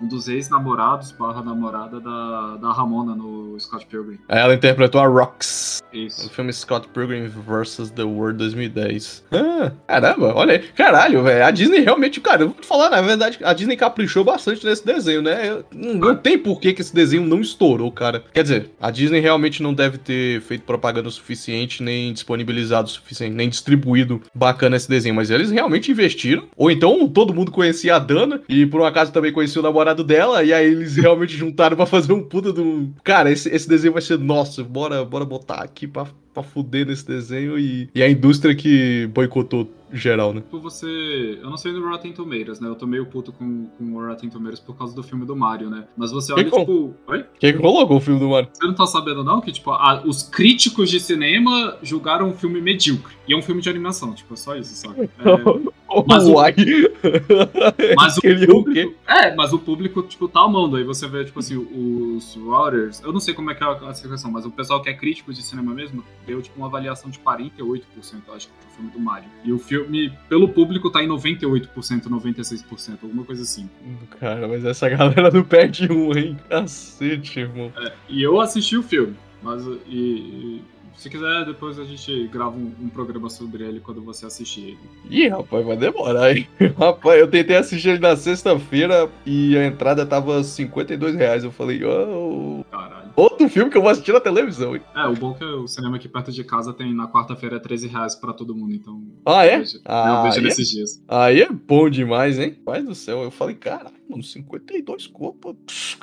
Um dos ex-namorados barra namorada da, da Ramona no Scott Pilgrim. Ela interpretou a Rox. Isso. Filme Scott Pilgrim vs. The World 2010. Ah, caramba, olha aí. Caralho, velho. A Disney realmente, cara, eu vou te falar, na verdade, a Disney caprichou bastante nesse desenho, né? Eu- Não, tem por que esse desenho não estourou, cara. Quer dizer, a Disney realmente não deve ter feito propaganda o suficiente, nem disponibilizado o suficiente, nem distribuído bacana esse desenho. Mas eles realmente investiram. Ou então todo mundo conhecia a Dana e por um acaso também conhecia o namorado dela. E aí eles realmente juntaram pra fazer um puta do. Cara, esse, esse desenho vai ser nosso. Bora, bora botar aqui pra, pra fuder nesse desenho. E, e a indústria que boicotou geral, né? Tipo, você. Eu não sei do Rotten Tomatoes, né? Eu tô meio puto com, com o Rotten Tomatoes por causa do filme do Mario, né? Mas você olha, Que com- tipo. Oi? Quem que colocou o filme do Mario? Você não tá sabendo, não? Que, tipo, a- os críticos de cinema julgaram um filme medíocre. E é um filme de animação, tipo, é só isso, sabe? É, Mas o-. Mas o quê? público, é, mas o público, tipo, tá amando. Aí você vê, tipo assim, os Routers. Eu não sei como é que é a classificação, mas o pessoal que é crítico de cinema mesmo deu, tipo, uma avaliação de 48%, eu acho, pro filme do Mario. E o filme, pelo público, tá em 98%, 96%, alguma coisa assim. Cara, mas essa galera não perde um, hein? Cacete, irmão. É, e eu assisti o filme, mas. E, e- Se quiser, depois a gente grava um, um programa sobre ele quando você assistir ele. Ih, rapaz, vai demorar, hein? Rapaz, eu tentei assistir ele na sexta-feira e a entrada tava 52 reais. Eu falei, oh. Caralho. Outro filme que eu vou assistir na televisão, hein? É, o bom é que o cinema aqui perto de casa tem na quarta-feira 13 reais pra todo mundo, então. Ah, é? Eu vejo, Ah, eu vejo aí é- nesses dias. Aí é bom demais, hein? Pai do céu. Eu falei, caralho, mano, 52 copos.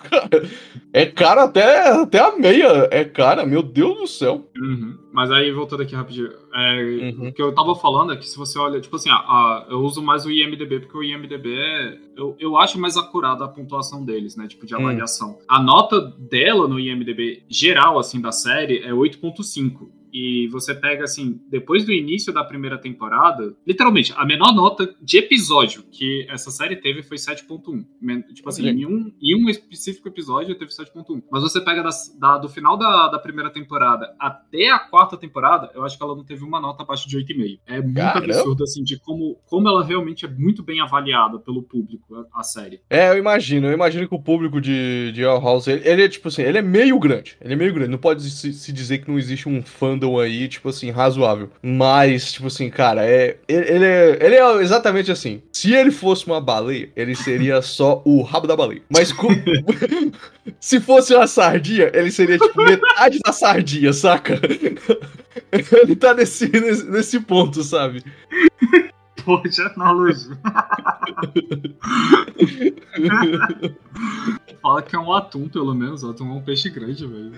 É caro até, até a meia. É cara, meu Deus do céu. Uhum. Mas aí, voltando aqui rapidinho, é, Uhum. o que eu tava falando é que se você olha, tipo assim, a- a- eu uso mais o IMDB, porque o IMDB é. Eu, eu acho mais acurada a pontuação deles, né? Tipo, de Hum. avaliação. A nota dela no IMDB geral, assim, da série é 8,5. E você pega, assim, depois do início da primeira temporada, literalmente, a menor nota de episódio que essa série teve foi 7.1. Men- Tipo assim, em um, em um específico episódio teve 7.1. Mas você pega das- da- do final da, da primeira temporada até a quarta temporada, eu acho que ela não teve uma nota abaixo de 8,5. É muito Caramba. absurdo, assim, de como, como ela realmente é muito bem avaliada pelo público, a, a série. É, eu imagino. Eu imagino que o público de, de House, ele, ele é tipo assim, ele é meio grande. Ele é meio grande. Não pode se, se dizer que não existe um fandom aí, tipo assim, razoável. Mas, tipo assim, cara, é, ele, ele é, ele é exatamente assim. Se ele fosse uma baleia, ele seria só o rabo da baleia. Mas se fosse uma sardinha, ele seria tipo metade da sardinha, saca? Ele tá nesse, nesse, nesse ponto, sabe? De analogia. Fala que é um atum, pelo menos. O atum é um peixe grande, velho.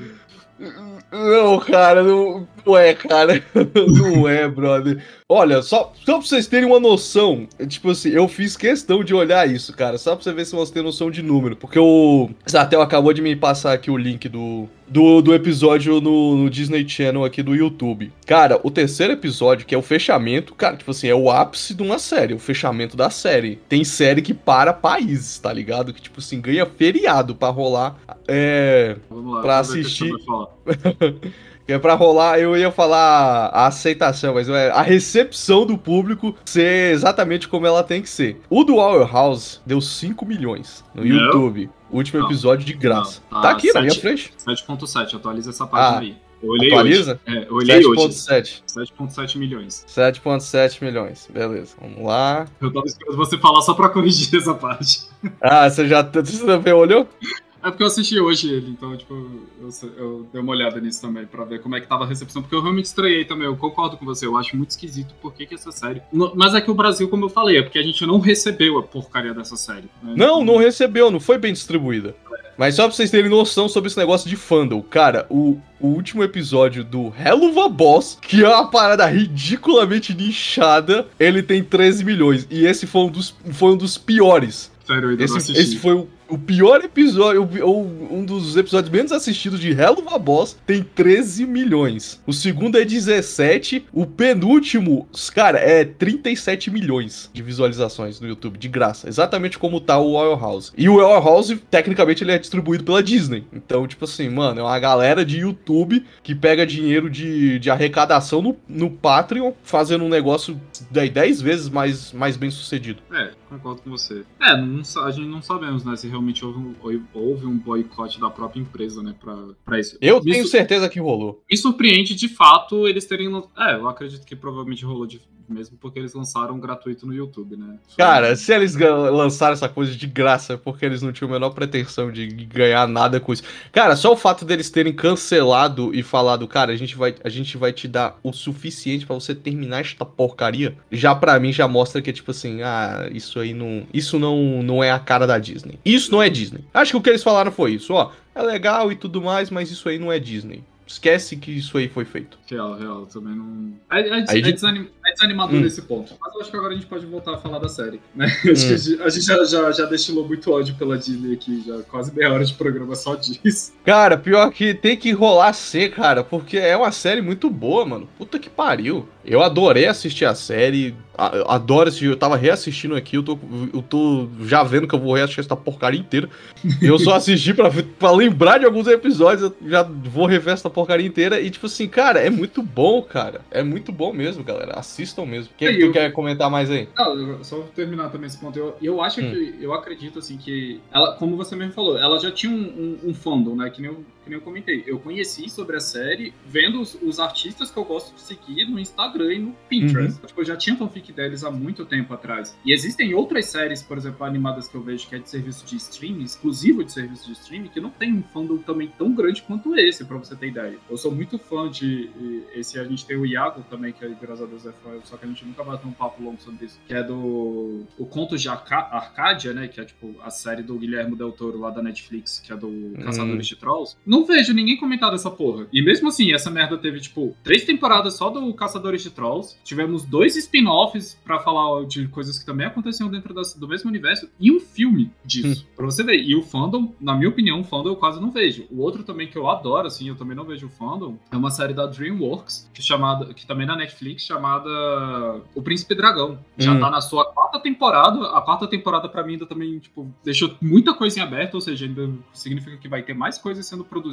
Não, cara, não, não é, cara. Não é, brother. Olha, só, só pra vocês terem uma noção, tipo assim, eu fiz questão de olhar isso, cara, só pra você ver se você tem noção de número. Porque o Zatel acabou de me passar aqui o link do, do, do episódio no, no Disney Channel aqui do YouTube. Cara, o terceiro episódio, que é o fechamento, cara, tipo assim, é o ápice de uma série, o fechamento da série. Tem série que para países, tá ligado? Que, tipo assim, ganha feriado pra rolar. É. Vamos lá. Pra assistir. Que é pra rolar, eu ia falar a aceitação, mas é a recepção do público ser exatamente como ela tem que ser. O do Our House deu 5 milhões no Não. YouTube. Último Não. episódio de graça. Não, tá tá aqui na minha frente. 7.7, atualiza essa página Ah, aí. Eu olhei Atualiza? hoje. É, eu olhei hoje. 7.7. 7.7 milhões. 7.7 milhões. Beleza. Vamos lá. Eu tava esperando você falar só pra corrigir essa parte. Ah, você já você também olhou? É porque eu assisti hoje ele, então, tipo, eu, eu dei uma olhada nisso também, pra ver como é que tava a recepção, porque eu realmente estranhei também, eu concordo com você, eu acho muito esquisito por que, que essa série... No- mas é que o Brasil, como eu falei, é porque a gente não recebeu a porcaria dessa série. né? Não, não recebeu, não foi bem distribuída. Mas só pra vocês terem noção sobre esse negócio de fandom. Cara, o, o último episódio do Helluva Boss, que é uma parada ridiculamente nichada, ele tem 13 milhões. E esse foi um dos, foi um dos piores. Sério, eu ainda não Esse, assisti. esse foi o, o pior episódio, ou um dos episódios menos assistidos de Helluva Boss, tem 13 milhões. O segundo é 17, o penúltimo, cara, é 37 milhões de visualizações no YouTube, de graça. Exatamente como tá o Oil House. E o Oil House, tecnicamente, ele é distribuído pela Disney. Então, tipo assim, mano, é uma galera de YouTube que pega dinheiro de, de arrecadação no, no Patreon, fazendo um negócio 10 vezes mais, mais bem sucedido. É, concordo com você. É, não a gente não sabemos, né, se realmente houve um, houve um boicote da própria empresa, né, pra, pra isso. Eu Me tenho certeza que rolou. Me surpreende, de fato, eles terem... É, eu acredito que provavelmente rolou de... mesmo porque eles lançaram gratuito no YouTube, né. Cara, se eles lançaram essa coisa de graça é porque eles não tinham a menor pretensão de ganhar nada com isso. Cara, só o fato deles terem cancelado e falado, cara, a gente vai, a gente vai te dar o suficiente pra você terminar esta porcaria, já pra mim já mostra que tipo assim, ah, isso aí não, isso não, não é a cara da Disney. Isso não é Disney. Acho que o que eles falaram foi isso, ó, é legal e tudo mais, mas isso aí não é Disney. Esquece que isso aí foi feito. Real, real, também não. É, é, Aí é de- desanim- é desanimador Hum. nesse ponto. Mas eu acho que agora a gente pode voltar a falar da série. Né? Acho que a gente, a gente já, já, já destilou muito ódio pela Disney aqui, já quase meia hora de programa só disso. Cara, pior que tem que rolar ser, cara, porque é uma série muito boa, mano. Puta que pariu. Eu adorei assistir a série, adoro assistir, eu tava reassistindo aqui, eu tô, eu tô já vendo que eu vou reassistir essa porcaria inteira. Eu só assisti pra, pra lembrar de alguns episódios, eu já vou rever essa porcaria inteira. E tipo assim, cara, é muito bom, cara. É muito bom mesmo, galera. Assistam mesmo. Quem que tu eu- quer comentar mais aí? Não, só terminar também esse ponto. Eu, eu acho Hum. que, eu acredito assim que ela, como você mesmo falou, ela já tinha um, um, um fandom, né? Que nem, eu, que nem eu comentei. Eu conheci sobre a série vendo os, os artistas que eu gosto de seguir no Instagram e no Pinterest. Uhum. Tipo, eu já tinha fanfic deles há muito tempo atrás. E existem outras séries, por exemplo, animadas que eu vejo que é de serviço de streaming, exclusivo de serviço de streaming, que não tem um fandom também tão grande quanto esse, pra você ter ideia. Eu sou muito fã de. Esse a gente tem o Iago também, que é, graças a Deus é fã, só que a gente nunca vai ter um papo longo sobre isso. Que é do. O Conto de Arcádia, né? Que é tipo a série do Guilherme Del Toro lá da Netflix, que é do. Caçadores de Trolls. Não vejo ninguém comentar dessa porra. E mesmo assim, essa merda teve, tipo, três temporadas só do Caçadores de Trolls. Tivemos dois spin-offs para falar de coisas que também aconteciam dentro do mesmo universo e um filme disso. Hum. Pra você ver. E o fandom, na minha opinião, o fandom eu quase não vejo. O outro também que eu adoro, assim, eu também não vejo o fandom, é uma série da DreamWorks, que, chamada, que também é na Netflix, chamada O Príncipe Dragão. Já hum. tá na sua quarta temporada. A quarta temporada, para mim, ainda também, tipo, deixou muita coisa em aberto, ou seja, ainda significa que vai ter mais coisas sendo produzidas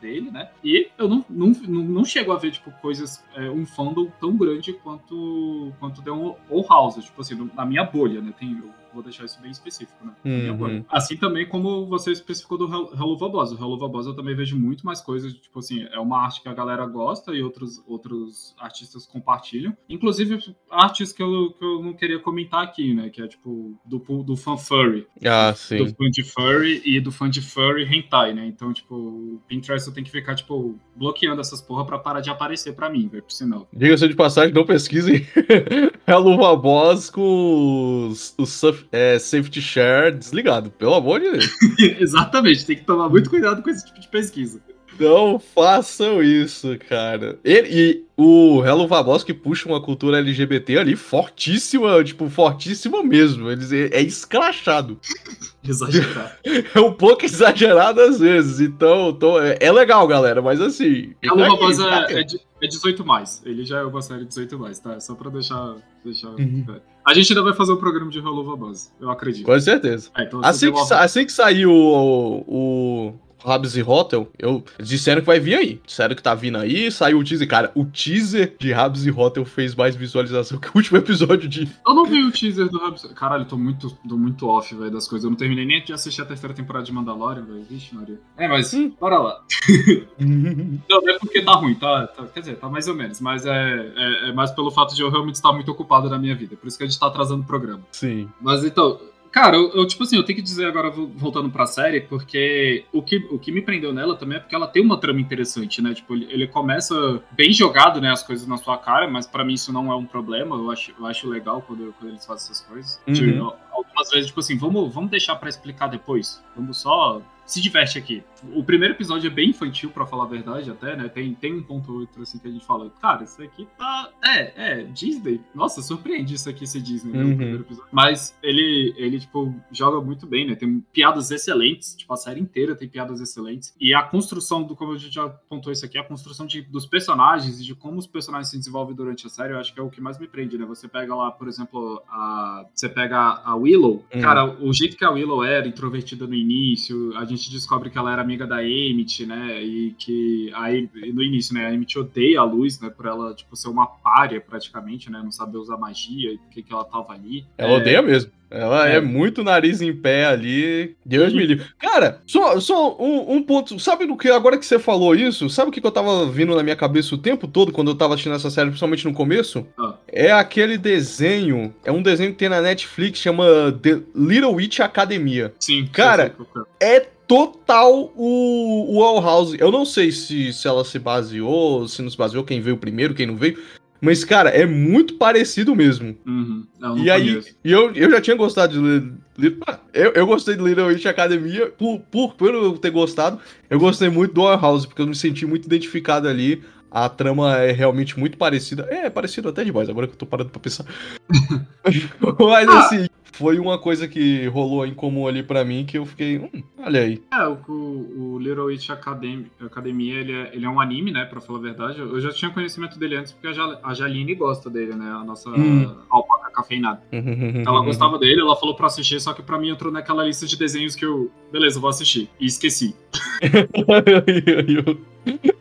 dele, né? E eu não, não, não, chego a ver, tipo, coisas, é, um fandom tão grande quanto, quanto The Old House, tipo assim, na minha bolha, né? Tem, vou deixar isso bem específico, né? Uhum. Assim também como você especificou do Hello Vabosa. O Hello Vabosa eu também vejo muito mais coisas, tipo assim, é uma arte que a galera gosta e outros, outros artistas compartilham. Inclusive, artes que eu, que eu não queria comentar aqui, né? Que é tipo do, do fan furry. Ah, sim. Do fã de furry e do fã de furry hentai, né? Então, tipo, o Pinterest eu tenho que ficar, tipo, bloqueando essas porra pra parar de aparecer pra mim, velho, por sinal. Diga-se de passagem, não pesquisem Hello Vabosa com os, os surf é, safety share desligado, pelo amor de Deus. Exatamente, tem que tomar muito cuidado com esse tipo de pesquisa. Não façam isso, cara. Ele, e o Hello Vaboski puxa uma cultura LGBT ali fortíssima, tipo, fortíssima mesmo. Eles, é, é escrachado. Exagerado. É um pouco exagerado às vezes. Então, tô, é, é, legal, galera, mas assim. Hello Vaboski é, é, é 18 mais. Ele já é uma série 18 mais, tá? Só pra deixar. deixar uhum. A gente ainda vai fazer o um programa de Hello Vaboski, eu acredito. Com certeza. É, então assim, que, uma... assim que sair o, o Rabs e Hotel, eu disseram que vai vir aí. Disseram que tá vindo aí, saiu o teaser. Cara, o teaser de Rabs e Hotel fez mais visualização que o último episódio de. Eu não vi o teaser do Rabs. Caralho, tô muito, tô muito off, velho, das coisas. Eu não terminei nem de assistir a terceira temporada de Mandalorian, velho. Vixe, Maria. É, mas hum. bora lá. não, é porque tá ruim, tá, tá, Quer dizer, tá mais ou menos. Mas é, é, é mais pelo fato de eu realmente estar muito ocupado na minha vida. Por isso que a gente tá atrasando o programa. Sim. Mas então, Cara, eu, eu, tipo assim, eu tenho que dizer agora, voltando pra série, porque o que, o que me prendeu nela também é porque ela tem uma trama interessante, né? Tipo, ele, ele começa bem jogado, né? As coisas na sua cara, mas para mim isso não é um problema. Eu acho, eu acho legal quando, quando eles fazem essas coisas. Uhum. Tipo, algumas vezes, tipo assim, vamos, vamos deixar para explicar depois. Vamos só se diverte aqui. O primeiro episódio é bem infantil, para falar a verdade, até, né? Tem, tem um ponto ou outro assim que a gente fala, cara, isso aqui tá. É, é, Disney. Nossa, surpreende isso aqui ser Disney, né? Uhum. O primeiro episódio. Mas ele, ele, tipo, joga muito bem, né? Tem piadas excelentes, tipo, a série inteira tem piadas excelentes. E a construção do, como a gente já apontou isso aqui, a construção de, dos personagens e de como os personagens se desenvolvem durante a série, eu acho que é o que mais me prende, né? Você pega lá, por exemplo, a. Você pega a Willow, uhum. cara, o jeito que a Willow era, introvertida no início, a gente descobre que ela era amiga da Emmett, né? E que aí no início, né, a Emmett odeia a luz, né, por ela tipo ser uma párea praticamente, né, não saber usar magia e por que que ela tava ali. Ela é... odeia mesmo. Ela é. é. muito nariz em pé ali. Deus me livre. Cara, só, só um, um, ponto. Sabe do que agora que você falou isso? Sabe o que, que eu tava vindo na minha cabeça o tempo todo quando eu tava assistindo essa série, principalmente no começo? Ah. É aquele desenho. É um desenho que tem na Netflix, chama The Little Witch Academia. Sim. Cara, é total o, o All House. Eu não sei se, se ela se baseou, se não se baseou, quem veio primeiro, quem não veio. Mas, cara, é muito parecido mesmo. Uhum. Não, não e aí, e eu, eu já tinha gostado de. Eu, eu gostei de Little Witch Academia por, por, por eu ter gostado. Eu gostei muito do Our House, porque eu me senti muito identificado ali. A trama é realmente muito parecida. É, é parecido até demais, agora que eu tô parando pra pensar. Mas ah. assim, foi uma coisa que rolou em comum ali para mim que eu fiquei, hum, olha aí. É, o, o Little Witch Academy, Academia, ele é, ele é um anime, né, pra falar a verdade. Eu já tinha conhecimento dele antes porque a, a Jaline gosta dele, né, a nossa hum. alpaca cafeinada. ela gostava dele, ela falou pra assistir, só que pra mim entrou naquela lista de desenhos que eu, beleza, vou assistir. E esqueci.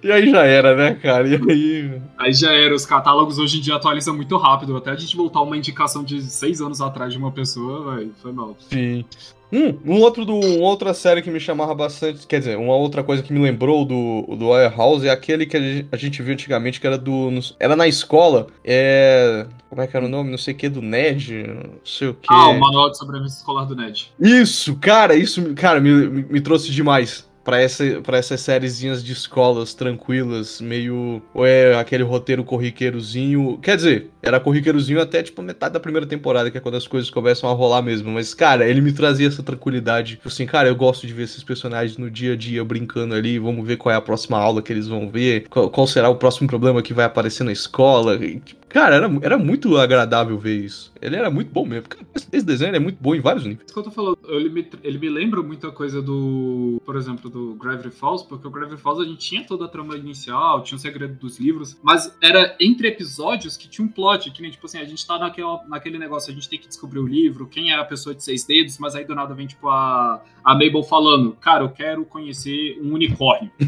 E aí já era, né, cara? E aí. Aí já era. Os catálogos hoje em dia atualizam muito rápido. Até a gente voltar uma indicação de seis anos atrás de uma pessoa, véio, foi mal. Sim. Hum, um outro do, uma outra série que me chamava bastante, quer dizer, uma outra coisa que me lembrou do, do Warehouse é aquele que a gente viu antigamente, que era do. Era na escola. É. Como é que era o nome? Não sei o que, do Ned? Não sei o que. Ah, o Manual de Sobrevivência Escolar do Ned. Isso, cara, isso, cara, me, me, me trouxe demais para essa, pra essas sériezinhas de escolas tranquilas, meio. Ou é aquele roteiro corriqueirozinho. Quer dizer, era corriqueirozinho até tipo metade da primeira temporada, que é quando as coisas começam a rolar mesmo. Mas, cara, ele me trazia essa tranquilidade. Tipo assim, cara, eu gosto de ver esses personagens no dia a dia brincando ali. Vamos ver qual é a próxima aula que eles vão ver. Qual, qual será o próximo problema que vai aparecer na escola. Tipo, Cara, era, era muito agradável ver isso. Ele era muito bom mesmo. Esse desenho é muito bom em vários níveis. Isso que eu tô falando, ele me, ele me lembra muita coisa do, por exemplo, do Gravity Falls, porque o Gravity Falls a gente tinha toda a trama inicial, tinha o segredo dos livros, mas era entre episódios que tinha um plot, que nem, tipo assim, a gente tá naquele, naquele negócio, a gente tem que descobrir o livro, quem é a pessoa de seis dedos, mas aí do nada vem, tipo, a, a Mabel falando, cara, eu quero conhecer um unicórnio.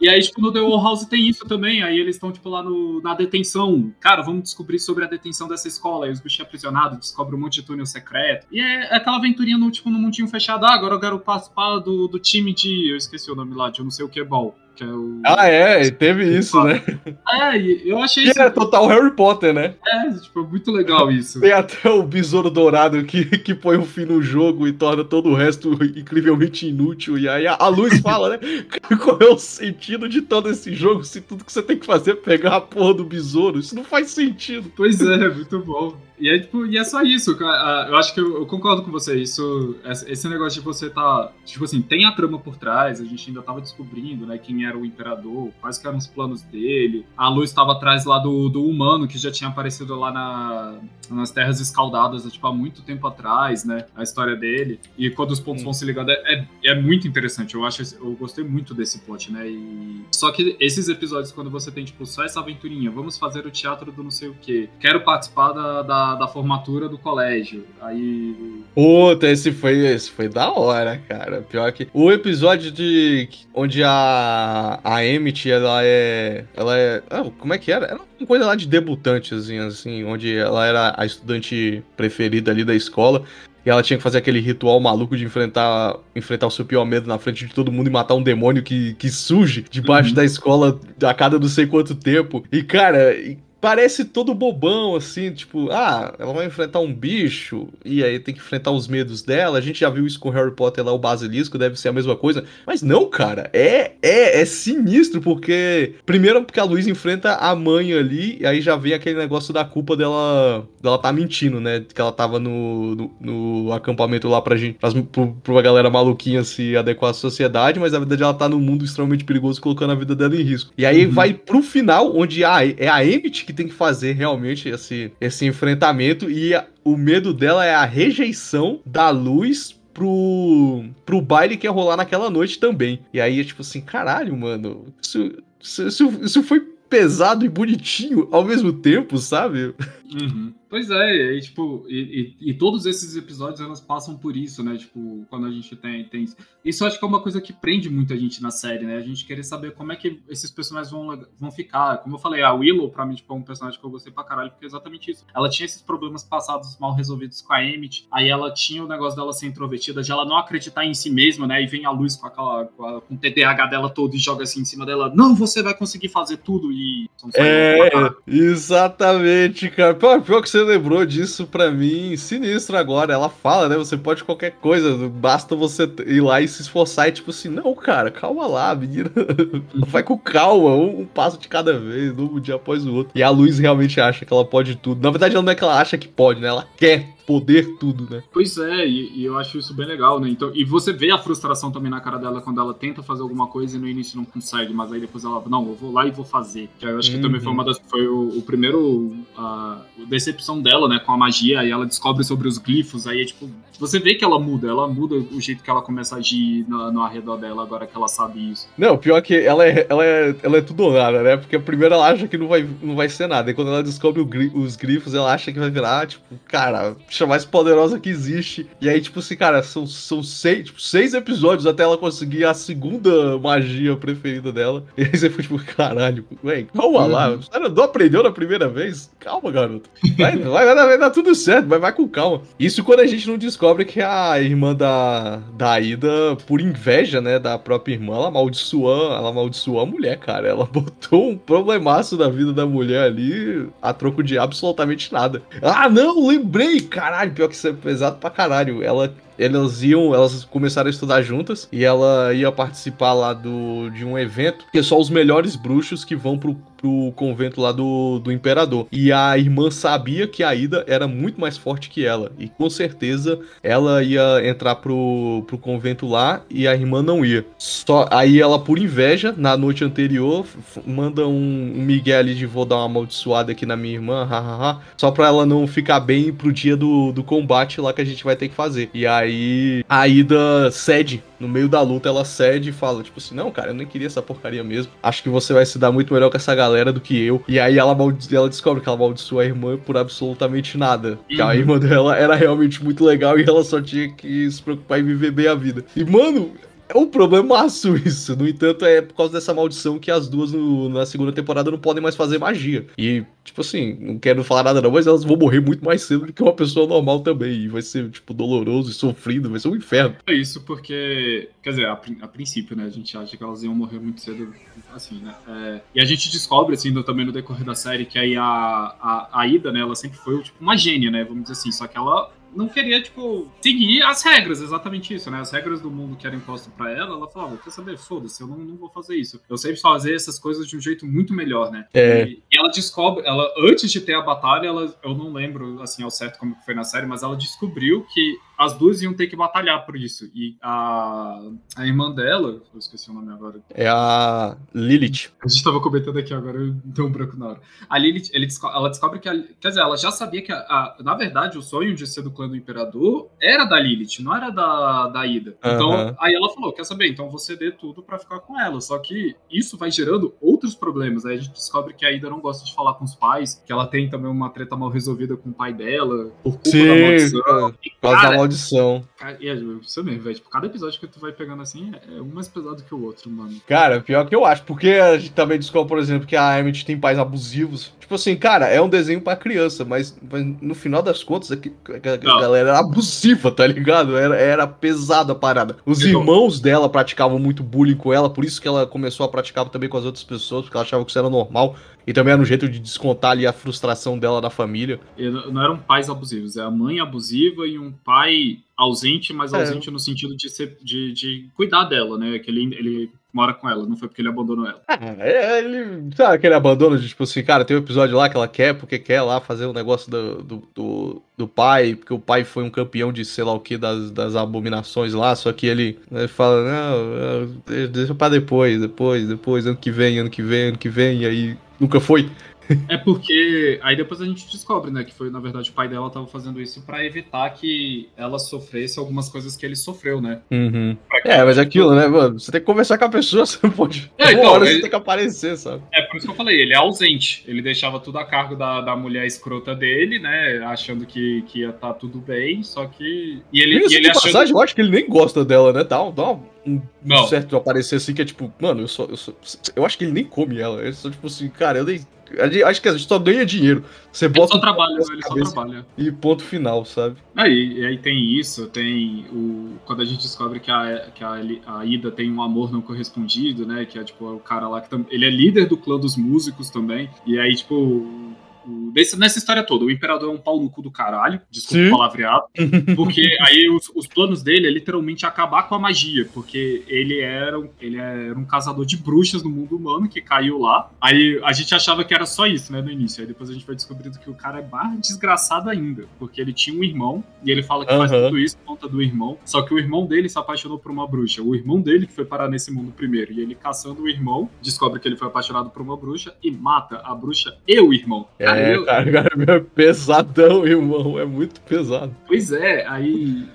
e aí, tipo, no The Wall House tem isso também, aí eles estão, tipo, lá no na detenção. Cara, vamos descobrir sobre a detenção dessa escola. Aí os bichos aprisionados descobrem um monte de túnel secreto. E é aquela aventurinha no, tipo, no mundinho fechado. Ah, agora eu quero participar do, do time de. Eu esqueci o nome lá, de eu não sei o que ball. Que é o... Ah, é, teve isso, né? É, eu achei que isso. é total Harry Potter, né? É, tipo, muito legal isso. Tem até o besouro dourado que, que põe um fim no jogo e torna todo o resto incrivelmente inútil. E aí a, a luz fala, né? Qual é o sentido de todo esse jogo se tudo que você tem que fazer é pegar a porra do besouro? Isso não faz sentido. Pois é, muito bom. E é, tipo, e é só isso, cara. Eu acho que eu, eu, concordo com você. Isso, esse negócio de você tá. Tipo assim, tem a trama por trás, a gente ainda tava descobrindo, né, quem era o imperador, quais que eram os planos dele. A luz estava atrás lá do, do humano, que já tinha aparecido lá na, nas Terras Escaldadas, tipo, há muito tempo atrás, né? A história dele. E quando os pontos vão se ligando, é, é, é, muito interessante. Eu acho, eu gostei muito desse plot, né? E... Só que esses episódios, quando você tem, tipo, só essa aventurinha, vamos fazer o teatro do não sei o quê, quero participar da, da da, formatura do colégio. Aí. Puta, esse foi, esse foi da hora, cara. Pior que. O episódio de. onde a. A Emmett, ela é. Ela é. Ah, como é que era? Era uma coisa lá de debutante, assim, assim, onde ela era a estudante preferida ali da escola. E ela tinha que fazer aquele ritual maluco de enfrentar, enfrentar o seu pior medo na frente de todo mundo e matar um demônio que, que surge debaixo uhum. da escola a cada não sei quanto tempo. E, cara, parece todo bobão, assim, tipo, ah, ela vai enfrentar um bicho, e aí tem que enfrentar os medos dela. A gente já viu isso com Harry Potter lá, o basilisco, deve ser a mesma coisa. Mas não, cara, é, é, é sinistro, porque. Primeiro, porque a Luísa enfrenta a mãe ali, e aí já vem aquele negócio da culpa dela. dela tá mentindo, né? Que ela tava no, no, no acampamento lá pra gente, pra, pra galera maluquinha se adequar à sociedade, mas na verdade ela tá num mundo extremamente perigoso, colocando a vida dela em risco. E aí uhum. vai pro final, onde ah, é a Emmett que tem que fazer realmente esse, esse enfrentamento e a, o medo dela é a rejeição da luz pro, pro baile que ia rolar naquela noite também. E aí é tipo assim, caralho, mano, isso, isso, isso foi pesado e bonitinho ao mesmo tempo, sabe? Uhum. Pois é, e, tipo, e, e, e, todos esses episódios elas passam por isso, né? Tipo, quando a gente tem, tem. Isso acho que é uma coisa que prende muita gente na série, né? A gente querer saber como é que esses personagens vão, vão ficar. Como eu falei, a Willow, pra mim, tipo, é um personagem que eu gostei pra caralho, porque é exatamente isso. Ela tinha esses problemas passados mal resolvidos com a Emmett, aí ela tinha o negócio dela ser introvertida, de ela não acreditar em si mesma, né? E vem a luz com aquela. com, a, com o TDAH dela todo e joga assim em cima dela. Não, você vai conseguir fazer tudo e. É, exatamente, cara. Pô, pior que você lembrou disso pra mim, sinistro agora. Ela fala, né? Você pode qualquer coisa, basta você ir lá e se esforçar. E tipo assim, não, cara, calma lá, menina. Vai com calma, um, um, passo de cada vez, um dia após o outro. E a Luz realmente acha que ela pode tudo. Na verdade, ela não é que ela acha que pode, né? Ela quer poder tudo, né? Pois é, e, e, eu acho isso bem legal, né? Então, e você vê a frustração também na cara dela quando ela tenta fazer alguma coisa e no início não consegue, mas aí depois ela, não, eu vou lá e vou fazer. Que eu acho uhum. que também foi uhum. uma das. Foi o, o primeiro. A decepção dela, né, com a magia, aí ela descobre sobre os glifos, aí é tipo. Você vê que ela muda, ela muda o jeito que ela começa a agir no, no arredor dela agora que ela sabe isso. Não, pior que ela é, ela é, ela é tudo ou nada, né? Porque primeiro ela acha que não vai, não vai ser nada, e quando ela descobre gri, os grifos, ela acha que vai virar, tipo, cara, mais poderosa que existe. E aí, tipo assim, cara, são, são seis, tipo, seis episódios até ela conseguir a segunda magia preferida dela. E aí você foi tipo, caralho, ué, calma lá. Uhum. Você não aprendeu na primeira vez? Calma, garoto. Vai, vai, vai, vai dar tudo certo, mas vai com calma. Isso quando a gente não descobre que a irmã da, da Ida, por inveja, né, da própria irmã, ela amaldiçoou, ela amaldiçoou a mulher, cara. Ela botou um problemaço na vida da mulher ali a troco de absolutamente nada. Ah, não, lembrei! Caralho, pior que isso é pesado pra caralho. Ela elas iam, elas começaram a estudar juntas e ela ia participar lá do, de um evento que é só os melhores bruxos que vão pro, pro convento lá do, do imperador. E a irmã sabia que a Ida era muito mais forte que ela e com certeza ela ia entrar pro, pro convento lá e a irmã não ia. Só aí ela por inveja na noite anterior manda um, um Miguel ali de vou dar uma amaldiçoada aqui na minha irmã, hahaha, só pra ela não ficar bem pro dia do, do combate lá que a gente vai ter que fazer. E aí Aí a Ida cede. No meio da luta, ela cede e fala, tipo assim, não, cara, eu nem queria essa porcaria mesmo. Acho que você vai se dar muito melhor com essa galera do que eu. E aí ela, ela descobre que ela amaldiçoou a irmã por absolutamente nada. Uhum. Que a irmã dela era realmente muito legal e ela só tinha que se preocupar em viver bem a vida. E, mano, é um problemaço isso. No entanto, é por causa dessa maldição que as duas no, na segunda temporada não podem mais fazer magia. E, tipo assim, não quero falar nada não, mas elas vão morrer muito mais cedo do que uma pessoa normal também. E vai ser, tipo, doloroso e sofrido, vai ser um inferno. É isso porque, quer dizer, a, a princípio, né, a gente acha que elas iam morrer muito cedo, assim, né. É, e a gente descobre, assim, também no decorrer da série, que aí a, a, a Ida, né, ela sempre foi, tipo, uma gênia, né, vamos dizer assim. Só que ela não queria, tipo, seguir as regras, exatamente isso, né? As regras do mundo que eram impostas para ela, ela falava, quer saber, foda-se, eu não, não vou fazer isso. Eu sempre fazer essas coisas de um jeito muito melhor, né? É. E, e, ela descobre, ela, antes de ter a batalha, ela, eu não lembro, assim, ao certo como foi na série, mas ela descobriu que as duas iam ter que batalhar por isso. E a, a irmã dela, eu esqueci o nome agora. É a Lilith. A gente tava comentando aqui agora, eu dei um branco na hora. A Lilith, ele, ela descobre que, a, quer dizer, ela já sabia que, a, a, na verdade, o sonho de ser do clã do Imperador era da Lilith, não era da, da Ida. Então, uhum. aí ela falou, quer saber, então você dê tudo para ficar com ela. Só que isso vai gerando outros problemas. Aí a gente descobre que a Ida não gosta de falar com os pais, que ela tem também uma treta mal resolvida com o pai dela, por culpa Sim, da maldição. E, cara, maldição. E é isso mesmo, velho. Tipo, cada episódio que tu vai pegando assim é um mais pesado que o outro, mano. Cara, pior que eu acho. Porque a gente também descobre, por exemplo, que a Emmett tem pais abusivos. Tipo assim, cara, é um desenho pra criança, mas, mas no final das contas, é que a, a galera era abusiva, tá ligado? Era, era pesada a parada. Os então, irmãos dela praticavam muito bullying com ela, por isso que ela começou a praticar também com as outras pessoas, porque ela achava que isso era normal. E também era um jeito de descontar ali a frustração dela da família. Não eram pais abusivos, é a mãe abusiva e um pai ausente, mas é. ausente no sentido de, ser, de, de cuidar dela, né? Que ele, ele mora com ela, não foi porque ele abandonou ela. É, ele. Sabe aquele abandono de tipo assim, cara, tem um episódio lá que ela quer, porque quer lá fazer o um negócio do, do, do, do, pai, porque o pai foi um campeão de sei lá o que das, das abominações lá, só que ele, ele fala, não, deixa pra depois, depois, depois, ano que vem, ano que vem, ano que vem, e aí nunca foi. É porque aí depois a gente descobre, né, que foi na verdade o pai dela tava fazendo isso para evitar que ela sofresse algumas coisas que ele sofreu, né? Uhum. É, mas é aquilo, né, mano? Você tem que conversar com a pessoa, você não pode. É, então, hora ele... você tem que aparecer, sabe? É por isso que eu falei, ele é ausente. Ele deixava tudo a cargo da, da mulher escrota dele, né? Achando que, que ia estar tá tudo bem, só que. E ele, isso e ele achando... passagem, eu acho que ele nem gosta dela, né? Dá, dá um não. certo aparecer assim que é tipo, mano, eu só, eu só. Eu acho que ele nem come ela. Ele só, tipo assim, cara, eu nem Acho que a gente só ganha dinheiro. Você bota. Ele só trabalha, ele só trabalha. E ponto final, sabe? Aí, e aí tem isso, tem o. Quando a gente descobre que a, que a, a Ida tem um amor não correspondido, né? Que é tipo o cara lá que tam... ele é líder do clã dos músicos também. E aí, tipo, Nessa história toda, o imperador é um pau no cu do caralho, desculpa Sim. o palavreado, porque aí os, os, planos dele é literalmente acabar com a magia, porque ele era, ele era um caçador de bruxas no mundo humano que caiu lá. Aí a gente achava que era só isso, né, no início. Aí depois a gente vai descobrindo que o cara é mais desgraçado ainda, porque ele tinha um irmão e ele fala que uhum. faz tudo isso por conta do irmão, só que o irmão dele se apaixonou por uma bruxa. O irmão dele que foi parar nesse mundo primeiro, e ele caçando o irmão, descobre que ele foi apaixonado por uma bruxa e mata a bruxa e o irmão. É. É, eu... cara, é pesadão, irmão. É muito pesado. Pois é, aí.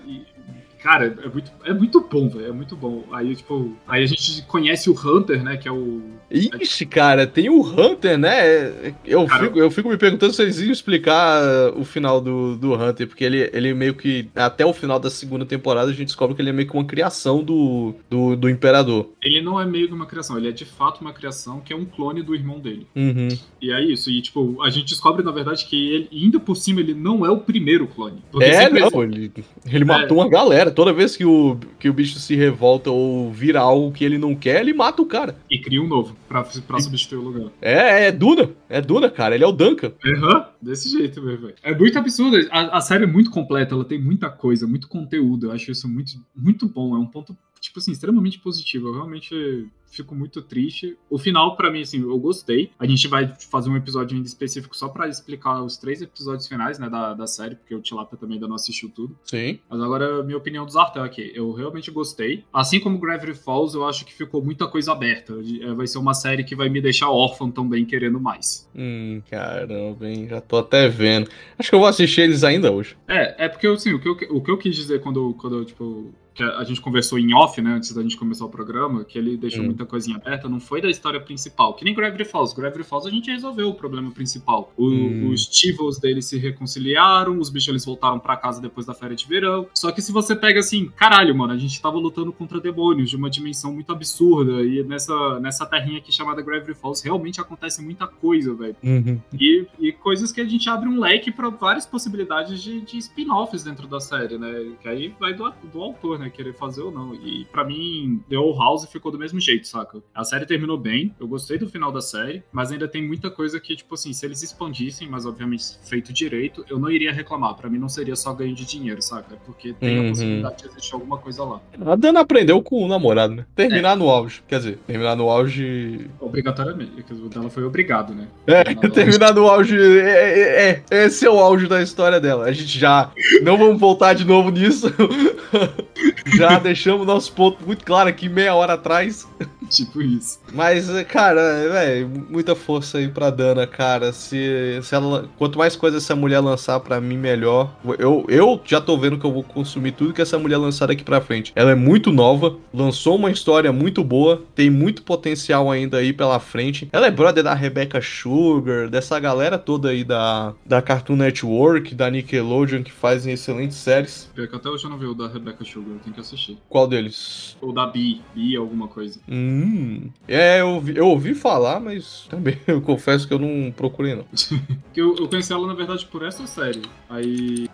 Cara, é muito, é muito bom, velho. É muito bom. Aí, tipo, aí a gente conhece o Hunter, né? Que é o. Ixi, cara, tem o Hunter, né? Eu, cara, fico, eu fico me perguntando se eles iam explicar o final do, do Hunter, porque ele, ele meio que. Até o final da segunda temporada a gente descobre que ele é meio que uma criação do, do, do Imperador. Ele não é meio que uma criação, ele é de fato uma criação que é um clone do irmão dele. Uhum. E é isso. E, tipo, a gente descobre, na verdade, que ele, ainda por cima, ele não é o primeiro clone. É, não, ele, ele matou é. uma galera. Toda vez que o, que o bicho se revolta ou vira algo que ele não quer, ele mata o cara. E cria um novo pra, pra substituir o lugar. É, é Duna. É Duna, cara. Ele é o Duncan. Aham, uhum, desse jeito mesmo, velho. É muito absurdo. A, a série é muito completa, ela tem muita coisa, muito conteúdo. Eu acho isso muito, muito bom. É um ponto, tipo assim, extremamente positivo. Eu realmente fico muito triste. O final, para mim, assim, eu gostei. A gente vai fazer um episódio ainda específico só para explicar os três episódios finais, né, da, da série, porque o Tilapia também ainda não assistiu tudo. Sim. Mas agora, minha opinião do Zartel aqui. Eu realmente gostei. Assim como Gravity Falls, eu acho que ficou muita coisa aberta. É, vai ser uma série que vai me deixar órfão também, querendo mais. Hum, caramba, hein? Já tô até vendo. Acho que eu vou assistir eles ainda hoje. É, é porque, assim, o que eu, o que eu quis dizer quando, quando eu, tipo, que a gente conversou em off, né, antes da gente começar o programa, que ele deixou hum. muita coisinha aberta, não foi da história principal. Que nem Gravity Falls. Gravity Falls a gente resolveu o problema principal. O, hum. Os Tivos deles se reconciliaram, os bichos eles voltaram para casa depois da férias de verão. Só que se você pega assim, caralho, mano, a gente tava lutando contra demônios de uma dimensão muito absurda. E nessa, nessa terrinha aqui chamada Gravity Falls realmente acontece muita coisa, velho. Uhum. E, e coisas que a gente abre um leque para várias possibilidades de, de spin-offs dentro da série, né? Que aí vai do, do autor, né? Querer fazer ou não. E para mim, The Old House ficou do mesmo jeito, saca? A série terminou bem, eu gostei do final da série, mas ainda tem muita coisa que, tipo assim, se eles expandissem, mas obviamente feito direito, eu não iria reclamar. Para mim não seria só ganho de dinheiro, saca? Porque tem uhum. a possibilidade de existir alguma coisa lá. A Dana aprendeu com o namorado, né? Terminar é. no auge. Quer dizer, terminar no auge. Obrigatoriamente. O dela foi obrigado, né? É, terminar, terminar no auge. É, é, é, esse é o auge da história dela. A gente já. Não vamos voltar de novo nisso. Já deixamos nosso ponto muito claro aqui meia hora atrás. Tipo isso. Mas, cara, velho, muita força aí pra Dana, cara. Se, se ela. Quanto mais coisa essa mulher lançar pra mim, melhor. Eu, eu já tô vendo que eu vou consumir tudo que essa mulher lançar daqui pra frente. Ela é muito nova, lançou uma história muito boa, tem muito potencial ainda aí pela frente. Ela é brother da Rebecca Sugar, dessa galera toda aí da, da Cartoon Network, da Nickelodeon, que fazem excelentes séries. Pior que até hoje eu não vi o da Rebecca Sugar, eu tenho que assistir. Qual deles? O da Bi, Bi alguma coisa. Hum. É, eu, eu ouvi falar, mas também eu confesso que eu não procurei, não. eu, eu conheci ela, na verdade, por essa série. Aí.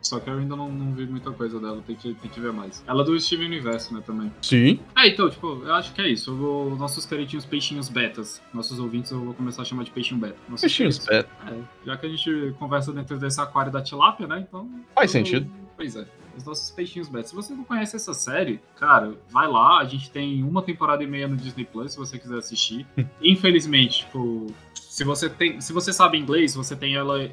Só que eu ainda não, não vi muita coisa dela, tem que, tem que ver mais. Ela é do Steven Universo, né, também. Sim. É, então, tipo, eu acho que é isso. Vou, nossos queridinhos peixinhos betas. Nossos ouvintes eu vou começar a chamar de peixinho beta. Nossos peixinhos beta. É, já que a gente conversa dentro desse aquário da tilápia, né, então. Faz eu, sentido. Pois é os nossos peixinhos betas. Se você não conhece essa série, cara, vai lá. A gente tem uma temporada e meia no Disney Plus, se você quiser assistir. Infelizmente, tipo, se você, tem, se você sabe inglês, você tem ela é,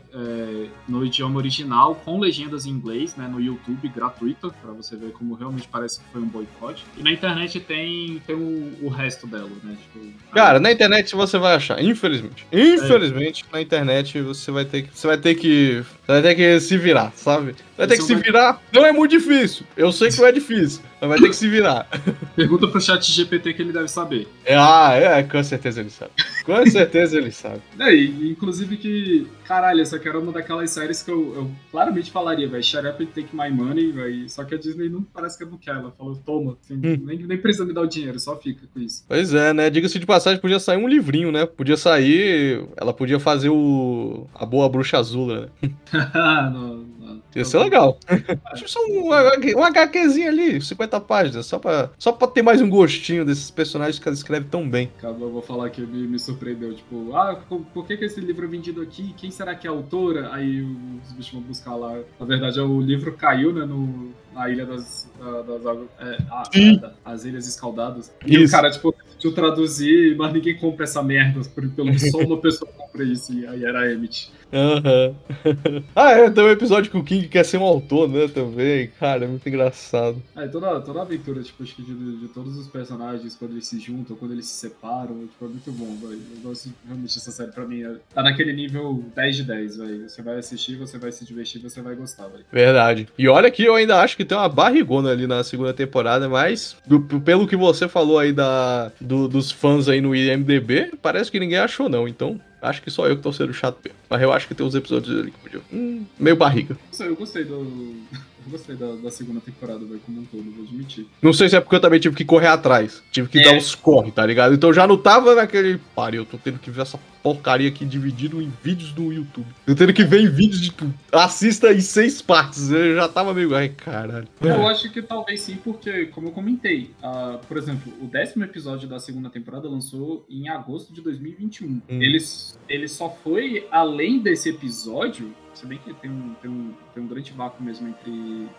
no idioma original, com legendas em inglês, né, no YouTube, gratuita, para você ver como realmente parece que foi um boicote. E na internet tem, tem o, o resto dela, né? Tipo, Cara, na internet você vai achar, infelizmente. Infelizmente, é. na internet você vai ter que. Você vai ter que. Vai ter que se virar, sabe? Vai ter que se virar. Não é muito difícil. Eu sei que não é difícil. Mas vai ter que se virar. Pergunta pro chat GPT que ele deve saber. É, ah, é, com certeza ele sabe. Com certeza ele sabe. É, e, inclusive que, caralho, essa aqui era uma daquelas séries que eu, eu claramente falaria, velho, shut up and take my money, velho. Só que a Disney não parece que não quer. Ela falou, toma, assim, hum. nem, nem precisa me dar o dinheiro, só fica com isso. Pois é, né? Diga-se de passagem, podia sair um livrinho, né? Podia sair. Ela podia fazer o. A boa bruxa azul, né? não, Ia ser legal. Acho só um, um HQzinho ali, 50 páginas, só pra, só pra ter mais um gostinho desses personagens que ela escreve tão bem. Acabou, vou falar que me, me surpreendeu. Tipo, ah, por que, que esse livro é vendido aqui? Quem será que é a autora? Aí os bichos vão buscar lá. Na verdade, o livro caiu, né, no, na ilha das, das águas. É, a, a, as ilhas escaldadas. E isso. o cara, tipo, eu traduzir, mas ninguém compra essa merda. Pelo só uma pessoa compra isso. E aí era a Emmett. Aham. Uhum. ah, é, tem um episódio que o King quer ser um autor, né, também. Cara, é muito engraçado. É, toda, toda a aventura, tipo, acho que de, de todos os personagens, quando eles se juntam, quando eles se separam, tipo, é muito bom, velho. Eu gosto realmente dessa série, pra mim, é, tá naquele nível 10 de 10, velho. Você vai assistir, você vai se divertir, você vai gostar, velho. Verdade. E olha que eu ainda acho que tem uma barrigona ali na segunda temporada, mas do- pelo que você falou aí da, do- dos fãs aí no IMDB, parece que ninguém achou não, então acho que só eu que tô sendo chato mesmo. Mas eu acho que tem uns episódios ali que podiam... Hum, meio barriga. Eu gostei do. Eu gostei da, da segunda temporada, velho, como um todo, vou admitir. Não sei se é porque eu também tive que correr atrás. Tive que É. dar uns corre, tá ligado? Então eu já não tava naquele. Pare, eu tô tendo que ver essa porcaria aqui dividido em vídeos do YouTube. Eu tendo que ver em vídeos de. tipo, Assista em seis partes. Eu já tava meio. Ai, caralho. Eu acho que talvez sim, porque, como eu comentei, ah, por exemplo, o décimo episódio da segunda temporada lançou em agosto de 2021. Hum. Ele, ele só foi além desse episódio. Se bem que tem um, tem, um, tem um grande vácuo mesmo entre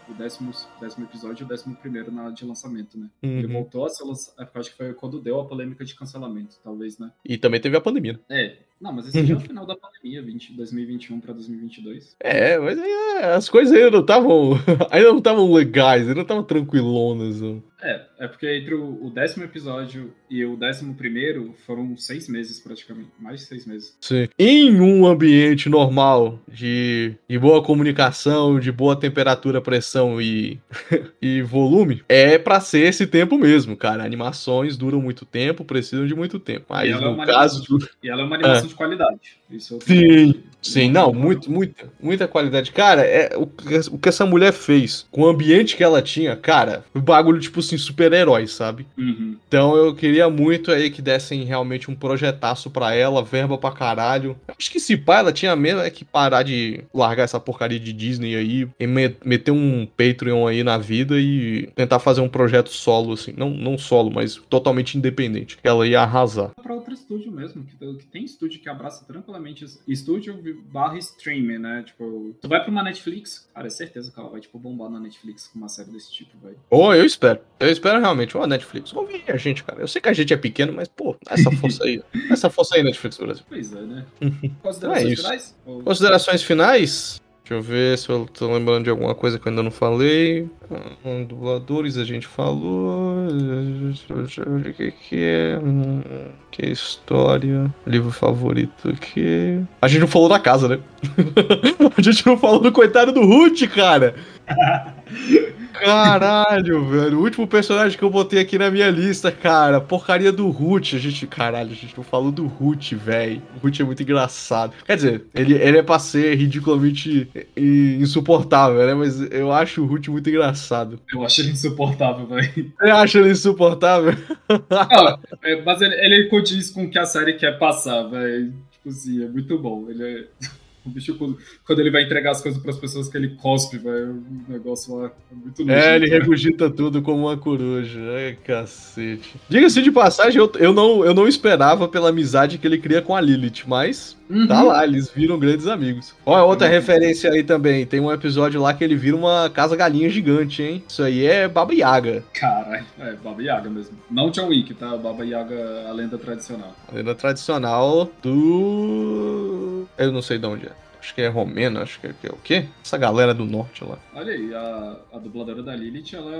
o décimo, décimo episódio e o décimo primeiro na, de lançamento, né? Ele Uhum. voltou a ser lançado, acho que foi quando deu a polêmica de cancelamento, talvez, né? E também teve a pandemia. né? É, não, mas esse já é o final da pandemia, 20, 2021 pra 2022. É, mas aí, é, as coisas ainda não estavam. ainda não estavam legais, ainda não estavam tranquilonas. não. É, é porque entre o, o décimo episódio e o décimo primeiro foram seis meses praticamente, mais de seis meses. Sim. Em um ambiente normal de, de boa comunicação, de boa temperatura, pressão e, e volume, é pra ser esse tempo mesmo, cara. Animações duram muito tempo, precisam de muito tempo. Mas é no uma caso. animação E ela é uma animação de qualidade. Isso Sim, Sim, não, muito, muita, muita qualidade. Cara, é o, que- o que essa mulher fez com o ambiente que ela tinha, cara, o bagulho, tipo assim, super-herói, sabe? Uhum. Então eu queria muito aí que dessem realmente um projetaço pra ela, verba pra caralho. Acho que se pá, ela tinha mesmo é que parar de largar essa porcaria de Disney aí e me- meter um Patreon aí na vida e tentar fazer um projeto solo, assim. Não, não solo, mas totalmente independente. Que ela ia arrasar. Pra outro estúdio mesmo, que, tem estúdio que abraça tranquilamente. Estúdio barra streaming, né? Tipo, tu vai pra uma Netflix, cara, é certeza que ela vai, tipo, bombar na Netflix com uma série desse tipo, velho. Ou eu espero. Eu espero realmente. Ô, Netflix, ouve a gente, cara. Eu sei que a gente é pequeno, mas, pô, essa força aí. Essa força aí, Netflix Brasil. Pois é, né? É Considerações isso. finais? Ou- Considerações finais? Deixa eu ver se eu tô lembrando de alguma coisa que eu ainda não falei. Hum, Dubladores a gente falou. O que que é? Hum, Que história? Livro favorito aqui. A gente não falou da casa, né? a gente não falou do coitado do Ruth, cara. Caralho, velho. O último personagem que eu botei aqui na minha lista, cara. Porcaria do Ruth. A gente. Caralho, a gente não falou do Ruth, velho. O Ruth é muito engraçado. Quer dizer, ele, ele é pra ser ridiculamente insuportável, né? Mas eu acho o Ruth muito engraçado. Eu acho ele insuportável, velho. Você acha ele insuportável? Não, é, mas ele, ele condiz com o que a série quer passar, velho. Tipo assim, é muito bom. Ele é. O bicho, quando, ele vai entregar as coisas pras pessoas que ele cospe, velho. O negócio lá é muito É, nojento, ele velho. regurgita tudo como uma coruja. Ai, cacete. Diga-se de passagem, eu, eu, não, eu não esperava pela amizade que ele cria com a Lilith, mas Uhum. Tá lá, eles viram grandes amigos. Ó, outra referência aí também. Tem um episódio lá que ele vira uma casa galinha gigante, hein? Isso aí é Baba Yaga. Caralho, é Baba Yaga mesmo. Não John Wick, tá? Baba Yaga, a lenda tradicional. A lenda tradicional do. Eu não sei de onde é. Acho que é romeno, acho que é, que é o quê? Essa galera do norte lá. Olha aí, a, a dubladora da Lilith, ela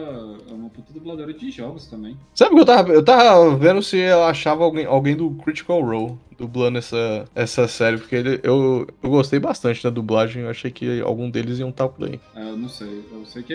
é uma puta dubladora de jogos também. Sabe o que eu tava. Eu tava vendo se eu achava alguém, alguém do Critical Role dublando essa, essa série, porque ele- eu, eu gostei bastante da dublagem, eu achei que algum deles iam estar por aí. É, eu não sei, eu sei que,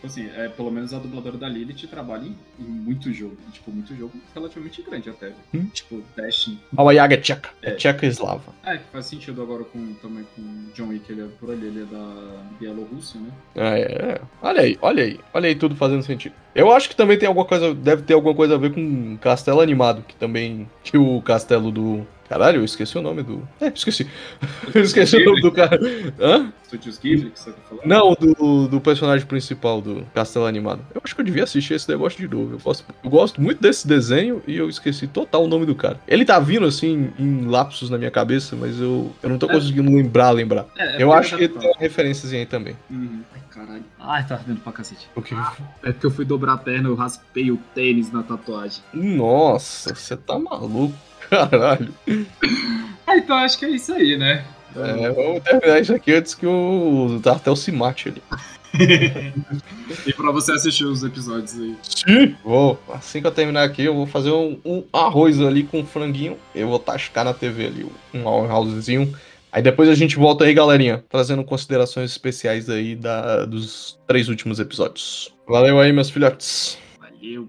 tipo assim, é, pelo menos a dubladora da Lilith trabalha em, em muito jogo. E, tipo, muito jogo relativamente grande até. Hum. Tipo, Destiny. Baba Yaga é tcheca. É É. tcheca eslava. É, que faz sentido agora com, também com John Wick, ele é por ali, ele é da Bielorrússia, né? Ah, é, é. Olha aí, olha aí. Olha aí tudo fazendo sentido. Eu acho que também tem alguma coisa, deve ter alguma coisa a ver com Castelo Animado, que também, que o castelo do... Caralho, eu esqueci o nome do... É, esqueci. Eu esqueci o nome do cara. Hã? Studios Ghibli, que você tá falando? Não, do, do personagem principal do Castelo Animado. Eu acho que eu devia assistir esse negócio de novo. Eu gosto, eu gosto muito desse desenho e eu esqueci total o nome do cara. Ele tá vindo, assim, em lapsos na minha cabeça, mas eu, eu não tô É. conseguindo lembrar, lembrar. É, é Eu acho que tá- tem uma referência aí também. Uhum. Ai, caralho. Ai, tá ardendo pra cacete. O que... É porque eu fui dobrar a perna, eu raspei o tênis na tatuagem. Nossa, você tá maluco. Caralho. Ah, então acho que é isso aí, né? É, vamos terminar isso aqui antes que o Tartel se mate ali. E pra você assistir os episódios aí. Sim. Vou. Assim que eu terminar aqui, eu vou fazer um, um arroz ali com franguinho. Eu vou tascar na TV ali um arrozzinho Aí depois a gente volta aí, galerinha, trazendo considerações especiais aí da, dos três últimos episódios. Valeu aí, meus filhotes. Valeu.